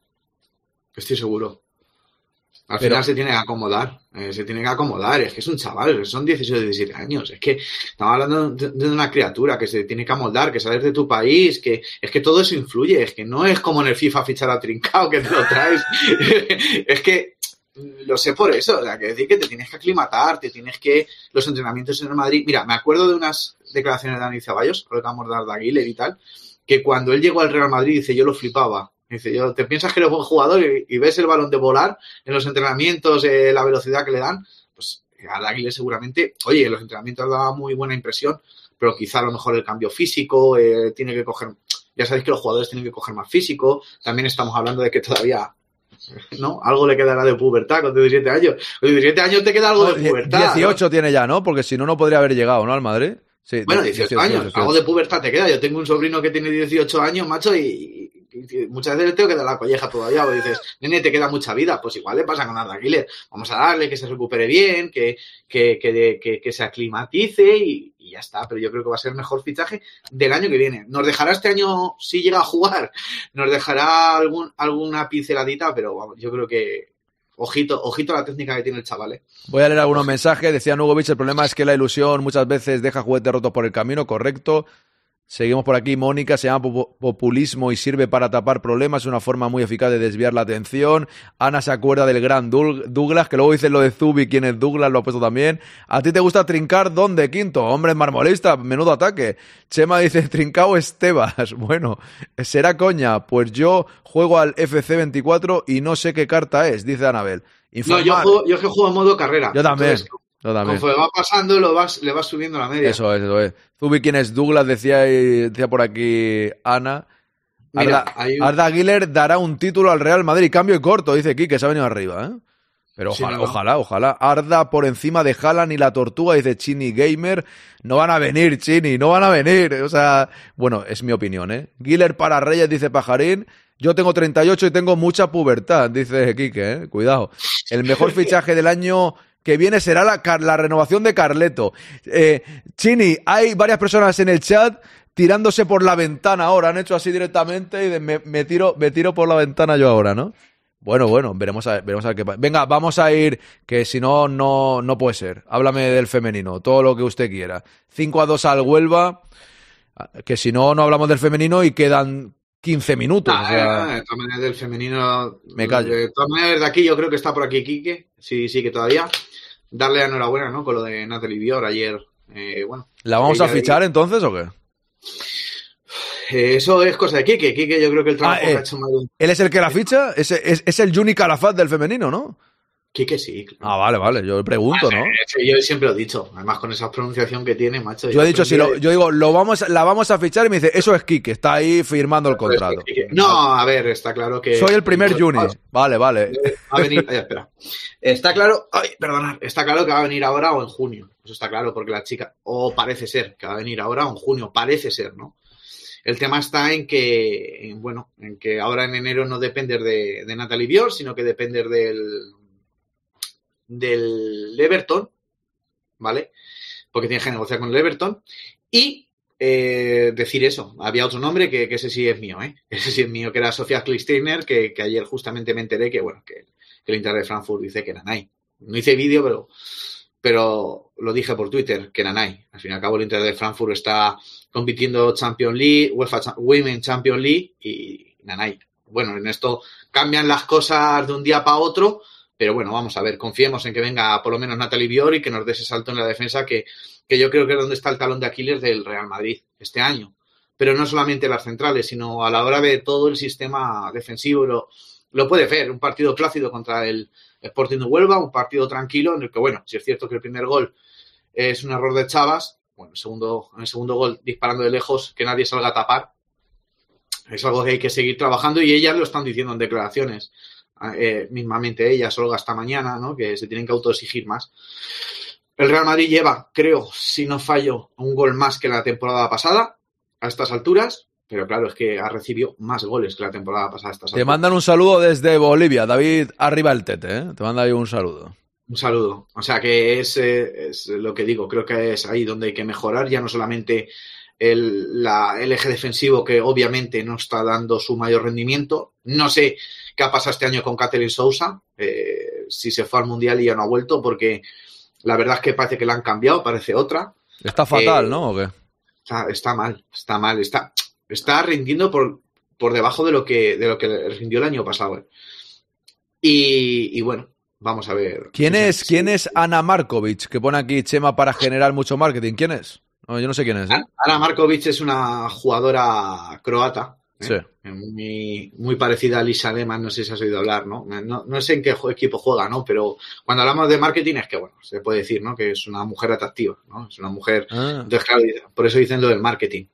Estoy seguro. Al Pero- final se tiene que acomodar. eh, se tiene que acomodar. Es que es un chaval, son 16 o 17 años. Es que estamos hablando de, de una criatura que se tiene que amoldar, que sales de tu país, que es que todo eso influye. Es que no es como en el FIFA fichar a Trincao que te lo traes. es que Lo sé por eso, o sea, que decir que te tienes que aclimatar, te tienes que. Los entrenamientos en el Madrid. Mira, me acuerdo de unas declaraciones de Dani Ceballos, lo que vamos a dar de Aguilar y tal, que cuando él llegó al Real Madrid, dice, yo lo flipaba. Dice, yo, te piensas que eres buen jugador y, y ves el balón de volar en los entrenamientos, eh, la velocidad que le dan, pues a Aguilar seguramente, oye, en los entrenamientos daba muy buena impresión, pero quizá a lo mejor el cambio físico eh, tiene que coger, ya sabéis que los jugadores tienen que coger más físico, también estamos hablando de que todavía, ¿no? Algo le quedará de pubertad con 17 años. Con 17 años te queda algo de pubertad. 18 tiene ya, ¿no? Porque si no, no podría haber llegado, ¿no? Al Madrid. Sí, Bueno, 18, años, 18. algo de pubertad te queda. Yo tengo un sobrino que tiene 18 años, macho, y, y- y muchas veces le tengo que dar la colleja todavía, porque dices, nene, te queda mucha vida. Pues igual le pasa con Arda Güler. Vamos a darle que se recupere bien, que, que, que, que- que se aclimatice y, y ya está. Pero yo creo que va a ser el mejor fichaje del año que viene. Nos dejará este año, si llega a jugar, nos dejará algún, alguna pinceladita, pero vamos, yo creo que. Ojito, ojito a la técnica que tiene el chaval, ¿eh? Voy a leer algunos mensajes. Decía Nugovic, el problema es que la ilusión muchas veces deja juguetes rotos por el camino, correcto. Seguimos por aquí. Mónica se llama popu- populismo y sirve para tapar problemas. Es una forma muy eficaz de desviar la atención. Ana se acuerda del gran Douglas, que luego dice lo de Zubi, quién es Douglas, lo ha puesto también. ¿A ti te gusta trincar dónde, Quinto? Hombre, marmolista, menudo ataque. Chema dice, trincao Estebas. Bueno, será coña. Pues yo juego al FC24 y no sé qué carta es, dice Anabel. No, yo, juego, yo juego en modo carrera. Yo también. Entonces, Yo también. Conforme va pasando, lo vas, le vas subiendo la media. Eso es, eso es. Zubi, ¿quién es Douglas? Decía, decía por aquí Ana. Mira, Arda, un- Arda Güler dará un título al Real Madrid. Cambio y corto, dice aquí, que se ha venido arriba, ¿eh? Pero Sí, ojalá, no, no. ojalá, ojalá. Arda por encima de Haaland y la tortuga, dice Chini Gamer. No van a venir, Chini, no van a venir. O sea, bueno, es mi opinión, ¿eh? Güler para Reyes, dice Pajarín. Yo tengo 38 y tengo mucha pubertad, dice Quique, ¿eh? Cuidado. El mejor fichaje del año que viene será la, la renovación de Carleto. Eh, Chini, hay varias personas en el chat tirándose por la ventana ahora. Han hecho así directamente y de- me, me tiro, me tiro por la ventana yo ahora, ¿no? Bueno, bueno, veremos a ver, veremos a ver qué pasa. Venga, vamos a ir, que si no, no, no puede ser. Háblame del femenino, todo lo que usted quiera. 5 a 2 al Huelva, que si no, no hablamos del femenino y quedan 15 minutos. O sea, eh, de todas maneras, del femenino. Me callo. De todas maneras, de aquí yo creo que está por aquí Quique. Sí, sí, que todavía. Darle la enhorabuena, ¿no? Con lo de Natalie Bior ayer. Eh, bueno. ¿La vamos a fichar entonces o qué? Eh, eso es cosa de Quique. Quique, yo creo que el trabajo Ah, que eh. ha hecho Madrid. ¿Él es el que la ficha? Es, es, es el Juni Calafat del femenino, ¿no? Quique sí. claro. Ah, vale, vale, yo pregunto, ¿no? Sí, yo siempre lo he dicho. Además, con esa pronunciación que tiene, macho. Yo he dicho, si lo, yo digo, lo vamos, la vamos a fichar y me dice, eso es Quique, está ahí firmando el contrato. No, a ver, está claro que. Soy el primer Juni. Vale, vale. Va a venir. Ay, espera. Está claro. Ay, perdonad. Está claro que va a venir ahora o en junio. Eso está claro, porque la chica. O parece ser que va a venir ahora o en junio. Parece ser, ¿no? El tema está en que, en, bueno, en que ahora en enero no depender de, de Natalie Bior, sino que depender del, del Everton, ¿vale? Porque tienes que negociar con el Everton. Y eh, decir eso. Había otro nombre que, que ese sí es mío, ¿eh? Ese sí es mío, que era Sofía Klisteiner, que, que ayer justamente me enteré que, bueno, que, que el Inter de Frankfurt dice que Nanay. No hice vídeo, pero, pero lo dije por Twitter, que Nanay. Al fin y al cabo, el Inter de Frankfurt está compitiendo Champions League, UEFA Women Champions League y Nanay. Bueno, en esto cambian las cosas de un día para otro, pero bueno, vamos a ver, confiemos en que venga por lo menos Natalie Bior y que nos dé ese salto en la defensa que, que yo creo que es donde está el talón de Aquiles del Real Madrid este año. Pero no solamente las centrales, sino a la hora de todo el sistema defensivo. Lo, lo puede ver, un partido plácido contra el Sporting de Huelva, un partido tranquilo en el que, bueno, si es cierto que el primer gol es un error de Chavas, bueno, el segundo, en el segundo gol disparando de lejos, que nadie salga a tapar, es algo que hay que seguir trabajando y ellas lo están diciendo en declaraciones. Eh, mismamente ellas, Olga, esta mañana, ¿no? que se tienen que autoexigir más. El Real Madrid lleva, creo, si no fallo, un gol más que la temporada pasada a estas alturas, pero claro, es que ha recibido más goles que la temporada pasada a estas Te alturas. mandan un saludo desde Bolivia, David, arriba el tete, ¿eh? Te manda ahí un saludo. Un saludo. O sea que es, eh, es lo que digo, creo que es ahí donde hay que mejorar, ya no solamente el, la- el eje defensivo que obviamente no está dando su mayor rendimiento. No sé qué ha pasado este año con Catherine Sousa, eh, si se fue al Mundial y ya no ha vuelto, porque la verdad es que parece que la han cambiado, parece otra. Está fatal, Eh, ¿no? ¿O qué? Está, está mal, está mal, está, está rindiendo por, por debajo de lo que, de lo que rindió el año pasado. eh. Y, y bueno, vamos a ver. ¿Quién es. ¿Quién es Ana Markovic? Que pone aquí Chema para generar mucho marketing. ¿Quién es? No, yo no sé quién es. Ana Markovic es una jugadora croata. ¿Eh? Sí. Muy, muy parecida a Lisa Lehmann, no sé si has oído hablar, ¿no? No, no sé en qué equipo juega, ¿no? Pero cuando hablamos de marketing es que, bueno, se puede decir, ¿no? Que es una mujer atractiva, ¿no? Es una mujer... Ah, Entonces, claro, por eso dicen lo del marketing.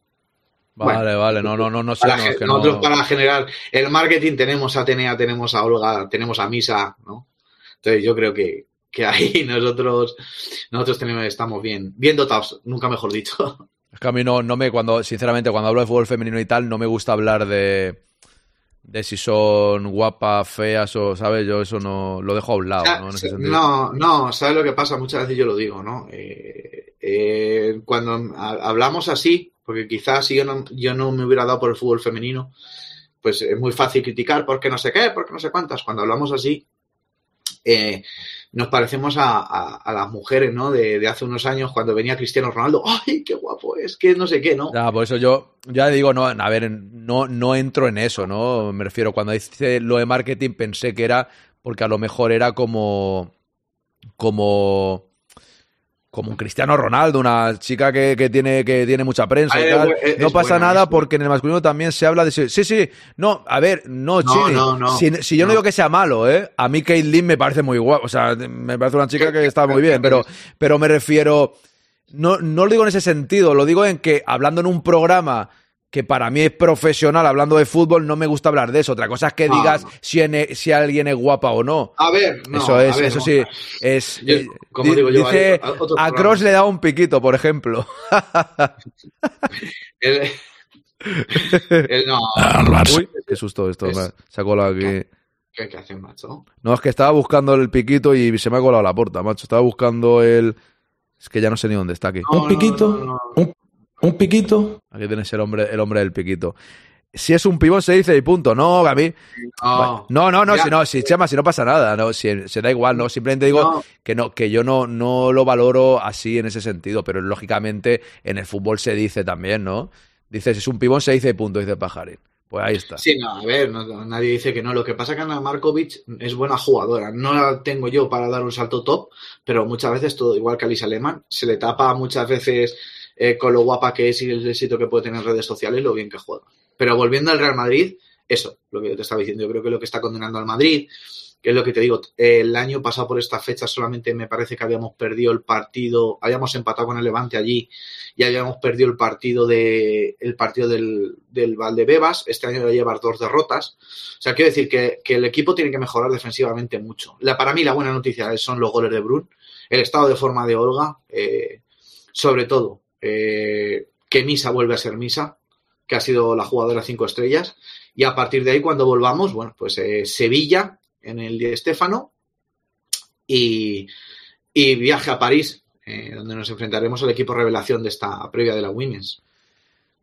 vale, vale. No, no, no, no sé. Para no, ge- es que nosotros no- para generar el marketing tenemos a Atenea, tenemos a Olga, tenemos a Misa, ¿no? Entonces yo creo que, que ahí nosotros, nosotros tenemos, estamos bien, bien dotados, nunca mejor dicho. Es que a mí no, no me, cuando, sinceramente, cuando hablo de fútbol femenino y tal, no me gusta hablar de, de si son guapas, feas o, ¿sabes? Yo eso no, lo dejo a un lado, sea, ¿no? En ese no, no, ¿sabes lo que pasa? Muchas veces yo lo digo, ¿no? Eh, eh, cuando ha- hablamos así, porque quizás si yo no, yo no me hubiera dado por el fútbol femenino, pues es muy fácil criticar porque no sé qué, porque no sé cuántas. Cuando hablamos así, eh, nos parecemos a, a- las mujeres, ¿no? De, de hace unos años, cuando venía Cristiano Ronaldo, ¡ay, qué guapo es! Que no sé qué, ¿no? Ya, por eso yo ya digo, no, a ver, no, no entro en eso, ¿no? Me refiero, cuando dice lo de marketing pensé que era porque a lo mejor era como. como. Como un Cristiano Ronaldo, una chica que, que tiene, que tiene mucha prensa y tal. es- no es pasa nada es porque en el masculino también se habla de. Sí, sí, no, a ver, no, No, Chini. no, no, si, si yo no. digo que sea malo, ¿eh? A mí Kate Lynn me parece muy guapa, o sea, me parece una chica que está muy bien, pero, pero me refiero. No, no lo digo en ese sentido, lo digo en que hablando en un programa que para mí es profesional, hablando de fútbol, no me gusta hablar de eso. Otra cosa es que No, digas no. Si, en- si alguien es guapa o no. A ver, no, eso es, a ver, eso no. sí, es. Yo, eh, como di- digo yo, dice, a Cross le da un piquito, por ejemplo. El- el- no, Uy, qué susto esto, Es- se ha colado aquí. ¿qué, qué hace, macho? No, es que estaba buscando el piquito y se me ha colado la puerta, macho. Estaba buscando el. Es que ya no sé ni dónde está aquí. No, un piquito, no, no, no. Un, un piquito. Aquí tienes el hombre, el hombre del piquito. Si es un pibón se dice y punto. No, Gaby. No, No, no, si no, si Chema, si no pasa nada, no, si, se da igual, no, simplemente digo No. que no, que yo no, no lo valoro así en ese sentido, pero lógicamente en el fútbol se dice también, ¿no? Dice, si es un pibón se dice y punto, dice Pajarín. Pues ahí está. Sí, no, a ver, no- nadie dice que no. Lo que pasa es que Ana Markovic es buena jugadora. No la tengo yo para dar un salto top, pero muchas veces, todo igual que a Lisa Lehmann, se le tapa muchas veces eh, con lo guapa que es y el éxito que puede tener en redes sociales lo bien que juega. Pero volviendo al Real Madrid, eso, lo que yo te estaba diciendo, yo creo que lo que está condenando al Madrid, que es lo que te digo, el año pasado por esta fecha solamente me parece que habíamos perdido el partido, habíamos empatado con el Levante allí y habíamos perdido el partido de el partido del, del Valdebebas, este año ya llevar dos derrotas. O sea, quiero decir que, que el equipo tiene que mejorar defensivamente mucho. La, para mí la buena noticia son los goles de Brun, el estado de forma de Olga, eh, sobre todo eh, que Misa vuelve a ser Misa, que ha sido la jugadora cinco estrellas, y a partir de ahí cuando volvamos, bueno, pues eh, Sevilla en el Di Stéfano y, y viaje a París, eh, donde nos enfrentaremos al equipo revelación de esta previa de la Women's.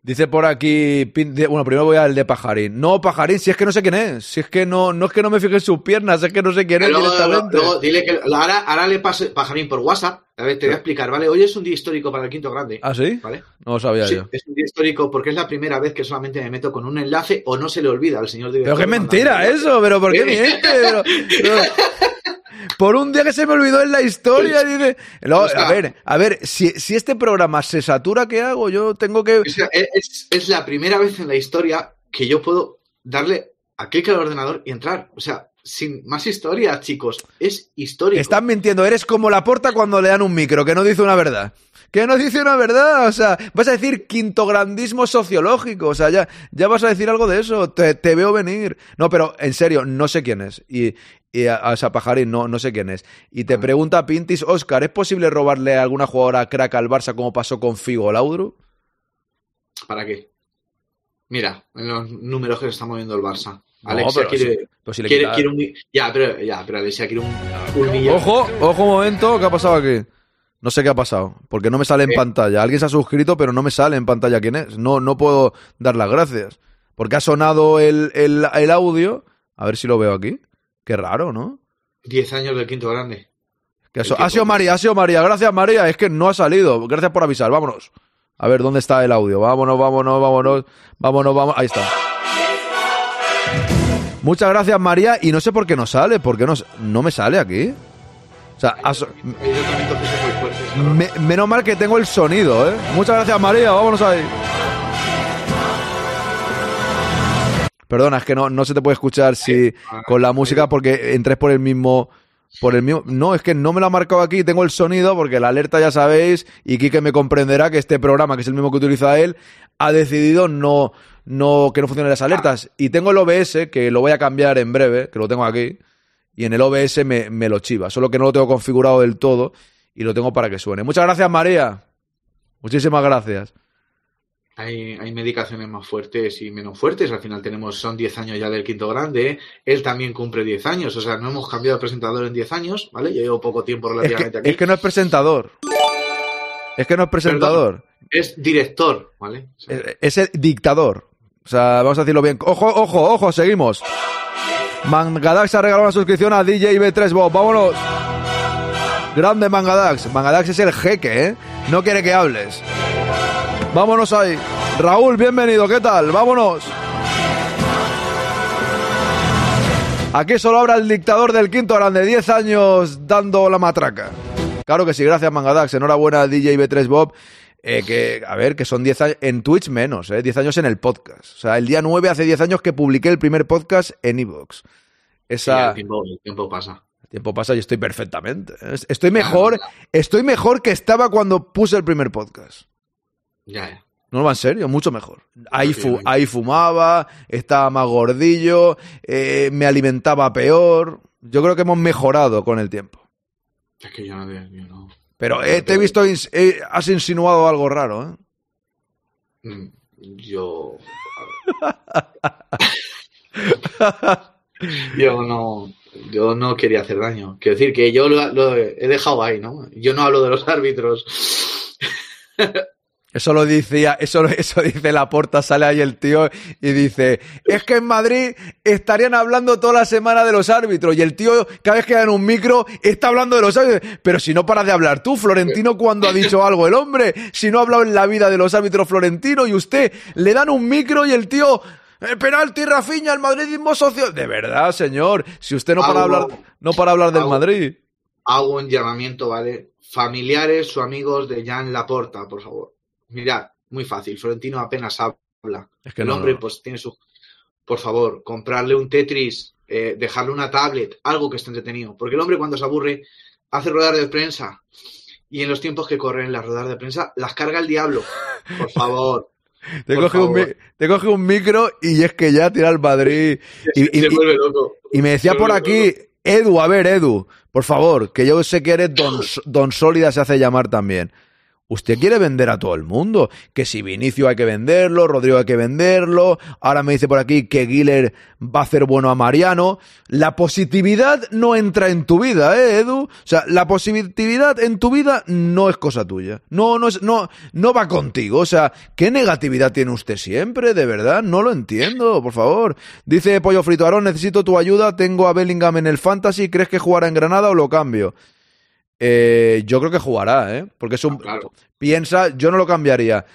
Dice por aquí, bueno, primero voy al de Pajarín. No, Pajarín, si es que no sé quién es. Si es que no, no es que no me fije en sus piernas, es que no sé quién es Luego, directamente. luego dile que ahora, ahora le paso Pajarín por WhatsApp. A ver, te voy a explicar, ¿vale? Hoy es un día histórico para el quinto grande. ¿Ah, sí? ¿Vale? No lo sabía Sí, yo. es un día histórico porque es la primera vez que solamente me meto con un enlace o no se le olvida al señor director. Pero qué mentira eso, pero ¿por qué miente? Pero- pero- por un día que se me olvidó en la historia, dice. Oscar. a ver, a ver, si, si este programa se satura, ¿qué hago? Yo tengo que. O sea, es, es la primera vez en la historia que yo puedo darle a clic al ordenador y entrar. O sea, sin más historia, chicos. Es histórico. Están mintiendo, eres como la porta cuando le dan un micro, que no dice una verdad. Que no dice una verdad, o sea, vas a decir quinto grandismo sociológico, o sea, ya, ya vas a decir algo de eso, te, te veo venir. No, pero en serio, no sé quién es. Y, y a, a Sapajarín, no, no sé quién es. Y te pregunta Pintis, Oscar, ¿es posible robarle a alguna jugadora crack al Barça como pasó con Figo o Laudru? ¿Para qué? Mira, en los números que se está moviendo el Barça. No, Alexia pero quiere, si- pero si le quiere, quita- quiere un Ya, pero, ya, pero Alexia quiere un, un millón. Ojo, ojo un momento, ¿qué ha pasado aquí? No sé qué ha pasado, porque no me sale en ¿Qué? pantalla. Alguien se ha suscrito, pero no me sale en pantalla quién es. No, no puedo dar las gracias. Porque ha sonado el, el, el audio. A ver si lo veo aquí. Qué raro, ¿no? 10 años del quinto grande. Que ha, El so- tipo- ha sido María, ha sido María. Gracias, María. Es que no ha salido. Gracias por avisar. Vámonos. A ver, ¿dónde está el audio? Vámonos, vámonos, vámonos. Vámonos, vámonos. Ahí está. Muchas gracias, María. Y no sé por qué no sale. ¿Por qué no, no me sale aquí? O sea, me- menos mal que tengo el sonido, ¿eh? Muchas gracias, María. Vámonos ahí. Perdona, es que no, no se te puede escuchar si con la música porque entres por el mismo. Por el mismo. No, es que no me lo ha marcado aquí, tengo el sonido porque la alerta ya sabéis, y Quique me comprenderá que este programa, que es el mismo que utiliza él, ha decidido no, no que no funcionen las alertas. Y tengo el OBS, que lo voy a cambiar en breve, que lo tengo aquí, y en el OBS me, me lo chiva. Solo que no lo tengo configurado del todo y lo tengo para que suene. Muchas gracias, María. Muchísimas gracias. Hay, hay medicaciones más fuertes y menos fuertes. Al final tenemos, son 10 años ya del quinto grande. Él también cumple 10 años. O sea, no hemos cambiado de presentador en 10 años, ¿vale? Yo llevo poco tiempo Es que, relativamente aquí. es que no es presentador. Es que no es presentador. Es director, ¿vale? O sea, Es, es el dictador. O sea, vamos a decirlo bien. Ojo, ojo, ojo, seguimos. Mangadax ha regalado una suscripción a DJ B3 Bob. Vámonos. Grande Mangadax. Mangadax es el jeque, ¿eh? No quiere que hables. Vámonos ahí. Raúl, bienvenido. ¿Qué tal? Vámonos. Aquí solo habrá el dictador del quinto grande. 10 años dando la matraca. Claro que sí, gracias Mangadax. Enhorabuena DJ B3 Bob. Eh, que, a ver, que son 10 años en Twitch menos, ¿eh? 10 años en el podcast. O sea, el día 9 hace 10 años que publiqué el primer podcast en Evox. sí, Esa. el, tiempo, el tiempo pasa. El tiempo pasa y estoy perfectamente. ¿eh? Estoy mejor, estoy mejor que estaba cuando puse el primer podcast. Ya, ya. No va en serio, mucho mejor. Ahí, fu- ahí fumaba, estaba más gordillo, eh, me alimentaba peor. Yo creo que hemos mejorado con el tiempo. Es que yo no... yo no- Pero eh, te he visto, ins- eh, has insinuado algo raro, ¿eh? Mm, Yo... yo no... Yo no quería hacer daño. Quiero decir que yo lo, lo he dejado ahí, ¿no? Yo no hablo de los árbitros. Eso lo decía, eso, eso dice la porta, sale ahí el tío y dice, es que en Madrid estarían hablando toda la semana de los árbitros y el tío cada vez que da en un micro está hablando de los árbitros, pero si no paras de hablar tú, Florentino, cuando ha dicho algo el hombre, si no ha hablado en la vida de los árbitros Florentino y usted le dan un micro y el tío... "Eh, penalti, Rafiña, el madridismo socio. De verdad, señor. Si usted no para hablar, no para hablar del Madrid. hago un llamamiento, ¿vale? Familiares o amigos de Jan Laporta, por favor. Mirad, muy fácil. Florentino apenas habla. Es que el no, hombre, no. pues tiene su. Por favor, comprarle un Tetris, eh, dejarle una tablet, algo que esté entretenido. Porque el hombre, cuando se aburre, hace rodar de prensa. Y en los tiempos que corren las rodadas de prensa, las carga el diablo. Por favor. Te coge, un, te coge un micro y es que ya tira al Madrid. Y, y- se y- vuelve loco. y me decía por aquí, Edu, a ver, Edu, por favor, que yo sé que eres don, don Sólida, se hace llamar también. Usted quiere vender a todo el mundo, que si Vinicio hay que venderlo, Rodrigo hay que venderlo, ahora me dice por aquí que Guiller va a hacer bueno a Mariano. La positividad no entra en tu vida, ¿eh, Edu? O sea, la positividad en tu vida no es cosa tuya. No, no es, no, no va contigo. O sea, ¿qué negatividad tiene usted siempre? De verdad, no lo entiendo, por favor. Dice Pollo Frito Aarón, necesito tu ayuda, tengo a Bellingham en el Fantasy, ¿crees que jugará en Granada o lo cambio? Eh, yo creo que jugará, ¿eh? Porque es un... Ah, claro. Piensa, yo no lo cambiaría.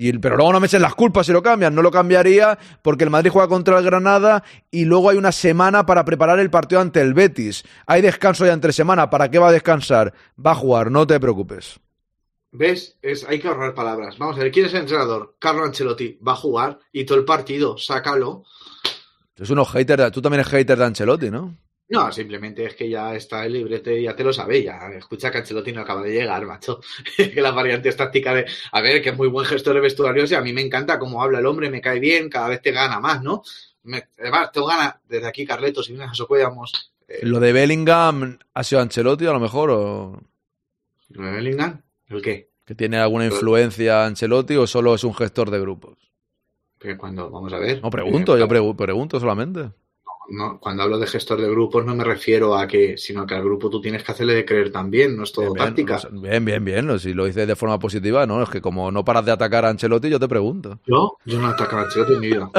Y, pero luego no me echen las culpas si lo cambian. No lo cambiaría porque el Madrid juega contra el Granada y luego hay una semana para preparar el partido ante el Betis. Hay descanso ya entre semana. ¿Para qué va a descansar? Va a jugar, no te preocupes. ¿Ves? Es, hay que ahorrar palabras. Vamos a ver, ¿quién es el entrenador? Carlo Ancelotti. Va a jugar y todo el partido, sácalo. Es unos haters. Tú también eres hater de Ancelotti, ¿no? No, simplemente es que ya está el librete, ya te lo sabéis, ya. Escucha que Ancelotti no acaba de llegar, macho. que las variantes tácticas de. A ver, que es muy buen gestor de vestuarios y a mí me encanta cómo habla el hombre, me cae bien, cada vez te gana más, ¿no? Me, además, tengo ganas, desde aquí, Carleto, si vienes a Socuellamos, eh, Lo de Bellingham ha sido Ancelotti a lo mejor o ¿lo de Bellingham? ¿El qué? que tiene alguna influencia Ancelotti o solo es un gestor de grupos. Que cuando, vamos a ver. No pregunto, eh, yo pregu- pregunto solamente. No, cuando hablo de gestor de grupos no me refiero a que, sino que al grupo tú tienes que hacerle de creer también, no es todo Bien, bien, táctica. bien, bien, bien. no, Si lo dices de forma positiva, no, es que como no paras de atacar a Ancelotti, yo te pregunto. Yo, yo no ataco a Ancelotti en mi vida.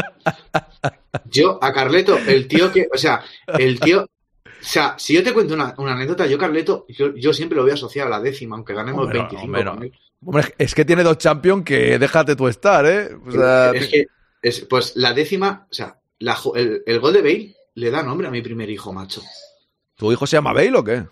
Yo, a Carleto, el tío que, o sea, el tío, o sea, si yo te cuento una, una anécdota, yo Carleto, yo, yo siempre lo voy a asociar a la décima, aunque ganemos Hombre, no, 25 hombre, no. Hombre, es que tiene dos champions que déjate tú estar, ¿eh? O sea, es que, es, pues la décima, o sea, la el, el gol de Bale le da nombre a mi primer hijo, macho. ¿Tu hijo se llama Bale o qué?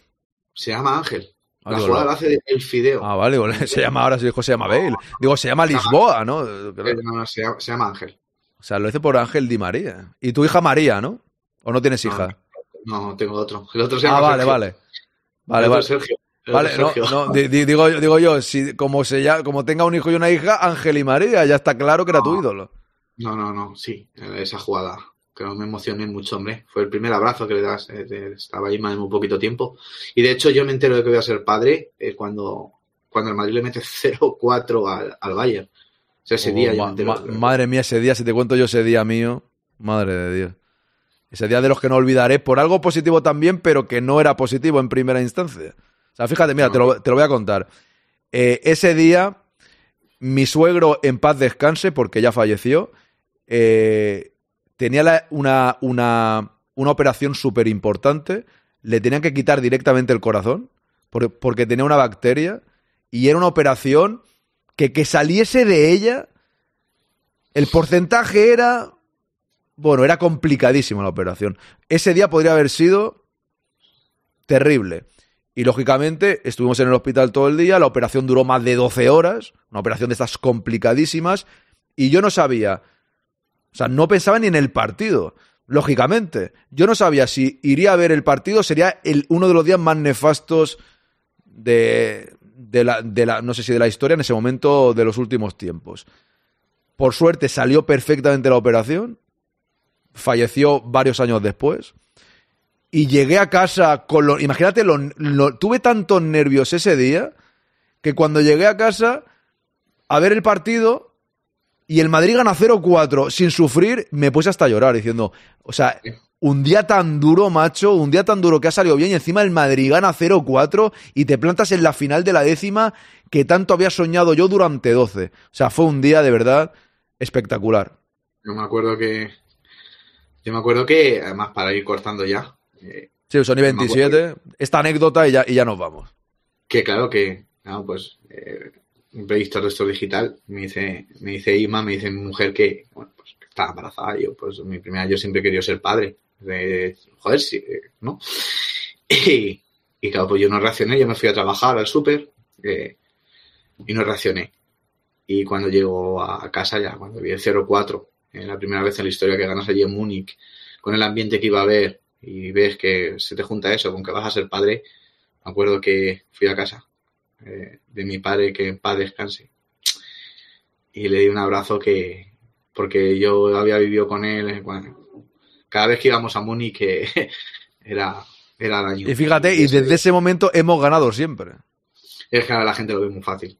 Se llama Ángel. Ah, La jugada la hace de- el fideo. Ah, vale, se llama ahora su hijo se llama Bale. Digo, se llama Lisboa, ¿no? Eh, no, no, se, llama, se llama Ángel. O sea, lo hice por Ángel Di María. Y tu hija María, ¿no? ¿O no tienes hija? No, tengo otro. El otro se ah, llama vale, Sergio. vale. Vale, El otro vale. Sergio. El Vale, otro no, Sergio. no, di- digo, digo yo, si, como, se ya, como tenga un hijo y una hija, Ángel y María, ya está claro que era tu No. ídolo. No, no, no, sí, esa jugada. Que me emocioné mucho, hombre. Fue el primer abrazo que le das. eh, estaba ahí más de muy poquito tiempo. Y de hecho, yo me entero de que voy a ser padre eh, cuando, cuando el Madrid le mete 0-4 al, al Bayern. O sea, ese Oh, día ma- ma- madre mía, ese día, si te cuento yo ese día mío, madre de Dios. Ese día de los que no olvidaré por algo positivo también, pero que no era positivo en primera instancia. O sea, fíjate, mira, te lo, te lo voy a contar. Eh, ese día, mi suegro, en paz descanse, porque ya falleció, eh, tenía una, una, una operación súper importante, le tenían que quitar directamente el corazón, por- porque tenía una bacteria, y era una operación que que saliese de ella, el porcentaje era, bueno, era complicadísima la operación. Ese día podría haber sido terrible. Y lógicamente estuvimos en el hospital todo el día, la operación duró más de 12 horas, una operación de estas complicadísimas, y yo no sabía, sea, no pensaba ni en el partido, lógicamente. Yo no sabía si iría a ver el partido, sería uno de los días más nefastos de, de, la, no sé si de la historia en ese momento de los últimos tiempos. Por suerte salió perfectamente la operación, falleció varios años después. Y llegué a casa con lo. Imagínate, lo, lo- tuve tantos nervios ese día que cuando llegué a casa a ver el partido y el Madrid gana 0-4 sin sufrir, me puse hasta a llorar diciendo, o sea, un día tan duro, macho, un día tan duro que ha salido bien y encima el Madrid gana 0-4 y te plantas en la final de la décima que tanto había soñado yo durante 12. O sea, fue un día de verdad espectacular. Yo me acuerdo que. Yo me acuerdo que, además, para ir cortando ya, eh, Sí, Sony 27, esta anécdota y ya, y ya nos vamos. que claro que, claro, pues, eh, periodista de esto digital me dice, me dice Ima, me dice mi mujer que, bueno, pues, que estaba embarazada. Yo, pues, mi primera, yo siempre querido ser padre. De, joder, sí, eh, ¿no? Y, y claro, pues yo no reaccioné, yo me fui a trabajar al súper eh, y no reaccioné. Y cuando llego a casa ya, cuando vi el 0-4, eh, la primera vez en la historia que ganas allí en Múnich, con el ambiente que iba a haber y ves que se te junta eso con que vas a ser padre, me acuerdo que fui a casa eh, de mi padre, que en paz descanse, y le di un abrazo que, porque yo había vivido con él, eh, cada vez que íbamos a Múnich, que era, era daño. Y fíjate, y desde ese momento hemos ganado siempre. Es que ahora la gente lo ve muy fácil.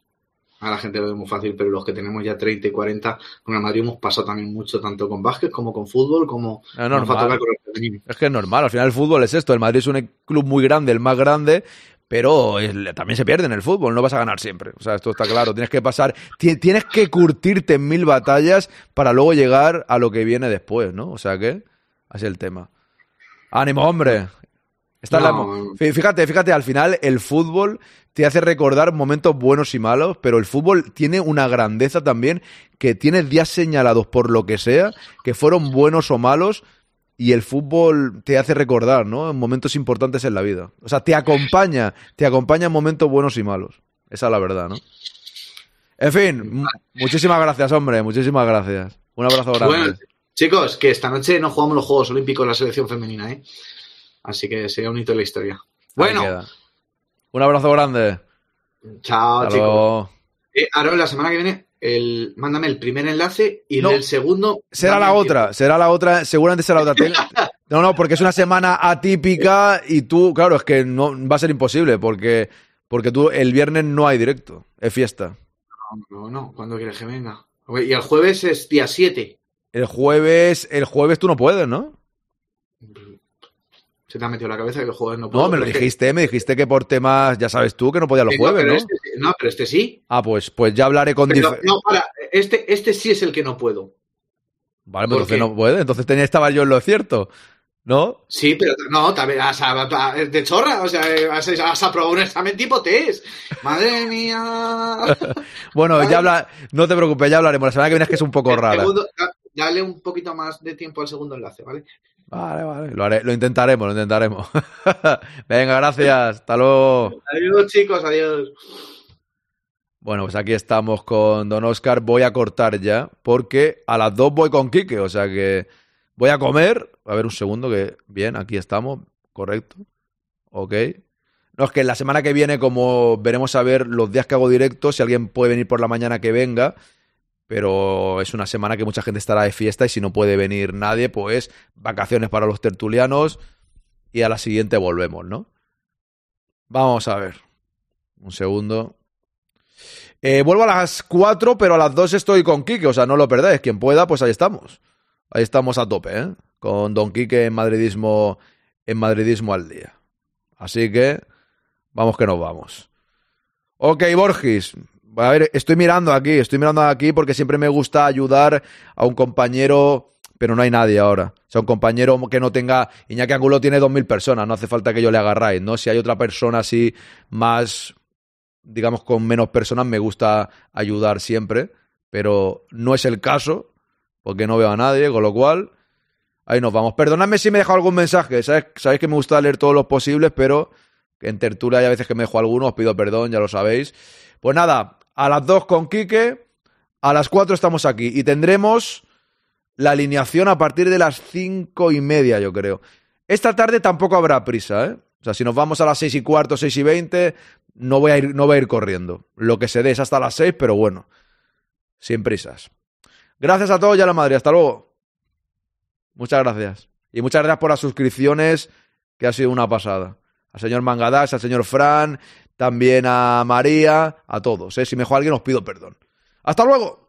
A la gente lo ve muy fácil, pero los que tenemos ya 30 y 40, con el Madrid hemos pasado también mucho, tanto con básquet como con fútbol, como Es nos va a normal. tocar con el femenino. Es que es normal, al final el fútbol es esto. El Madrid es un club muy grande, el más grande, pero es- también se pierde en el fútbol, no vas a ganar siempre. O sea, esto está claro. Tienes que pasar, ti- tienes que curtirte en mil batallas para luego llegar a lo que viene después, ¿no? O sea que, así es el tema. ¡Ánimo, hombre! La Fíjate, fíjate, al final el fútbol te hace recordar momentos buenos y malos, pero el fútbol tiene una grandeza también que tienes días señalados por lo que sea, que fueron buenos o malos, y el fútbol te hace recordar, ¿no? En momentos importantes en la vida. O sea, te acompaña, te acompaña en momentos buenos y malos. Esa es la verdad, ¿no? En fin, mu- muchísimas gracias, hombre, muchísimas gracias. Un abrazo grande. Bueno, chicos, que esta noche no jugamos los Juegos Olímpicos en la selección femenina, ¿eh? Así que sería un hito de la historia. Bueno. Un abrazo grande. chao, Hasta chicos. Eh, Aaron, la semana que viene, el, mándame el primer enlace y No. el segundo. Será la otra, será la otra, seguramente será la otra. No, no, porque es una semana atípica y tú, claro, es que no va a ser imposible porque porque tú el viernes no hay directo, es fiesta. tiempo. No, no, ¿cuándo quieres que venga? Y el jueves es día 7. El jueves, el jueves tú no puedes, ¿no? Se te ha metido en la cabeza que el jueves no puedo. No, me lo que- dijiste, me dijiste que por temas, ya sabes tú, que no podía los Eh, no, jueves, ¿no? este- no, pero este sí. Ah, pues, pues ya hablaré con Pero, dif- no, para, este, este sí es el que no puedo. Vale, pues ¿por entonces qué? no puede, entonces tenía, estaba yo en lo cierto, ¿no? Sí, pero no, también has, de chorra, o sea, has, has aprobado un examen tipo test. Madre mía. Bueno, ya habla, no te preocupes, ya hablaremos. La semana que viene es que es un poco El rara. segundo- dale un poquito más de tiempo al segundo enlace, ¿vale? Vale, vale. Lo, haré, lo intentaremos, lo intentaremos. Venga, gracias. Hasta luego. Adiós, chicos, adiós. Bueno, pues aquí estamos con Don Oscar. Voy a cortar ya, porque a las dos voy con Quique, o sea que voy a comer. A ver un segundo, que bien, aquí estamos, correcto. Ok. No, es que la semana que viene, como veremos a ver los días que hago directo, si alguien puede venir por la mañana que venga, pero es una semana que mucha gente estará de fiesta y si no puede venir nadie, pues vacaciones para los tertulianos y a la siguiente volvemos, ¿no? Vamos a ver. Un segundo. Eh, vuelvo a las 4, pero a las 2 estoy con Quique, o sea, no lo perdáis. Quien pueda, pues ahí estamos. Ahí estamos a tope, ¿eh? Con Don Quique en madridismo, en madridismo al día. Así que vamos que nos vamos. Ok, Borges. A ver, estoy mirando aquí, estoy mirando aquí porque siempre me gusta ayudar a un compañero, pero no hay nadie ahora. O sea, un compañero que no tenga. Iñaki Angulo tiene 2.000 personas, no hace falta que yo le agarráis, ¿no? Si hay otra persona así más, digamos, con menos personas, me gusta ayudar siempre, pero no es el caso, porque no veo a nadie, con lo cual. Ahí nos vamos. Perdonadme si me he dejado algún mensaje. ¿sabes? Sabéis que me gusta leer todos los posibles, pero en tertulia hay a veces que me dejo alguno, os pido perdón, ya lo sabéis. Pues nada, a las 2 con Quique, a las 4 estamos aquí y tendremos la alineación a partir de las cinco y media, yo creo. Esta tarde tampoco habrá prisa, ¿eh? O sea, si nos vamos a las seis y cuarto, seis y veinte, no voy a ir, no voy a ir corriendo. Lo que se dé es hasta las seis, pero bueno, sin prisas. Gracias a todos y a la madre. Hasta luego. Muchas gracias. Y muchas gracias por las suscripciones, que ha sido una pasada. Al señor Mangadas, al señor Fran, también a María, a todos. ¿eh? Si me alguien os pido perdón. ¡Hasta luego!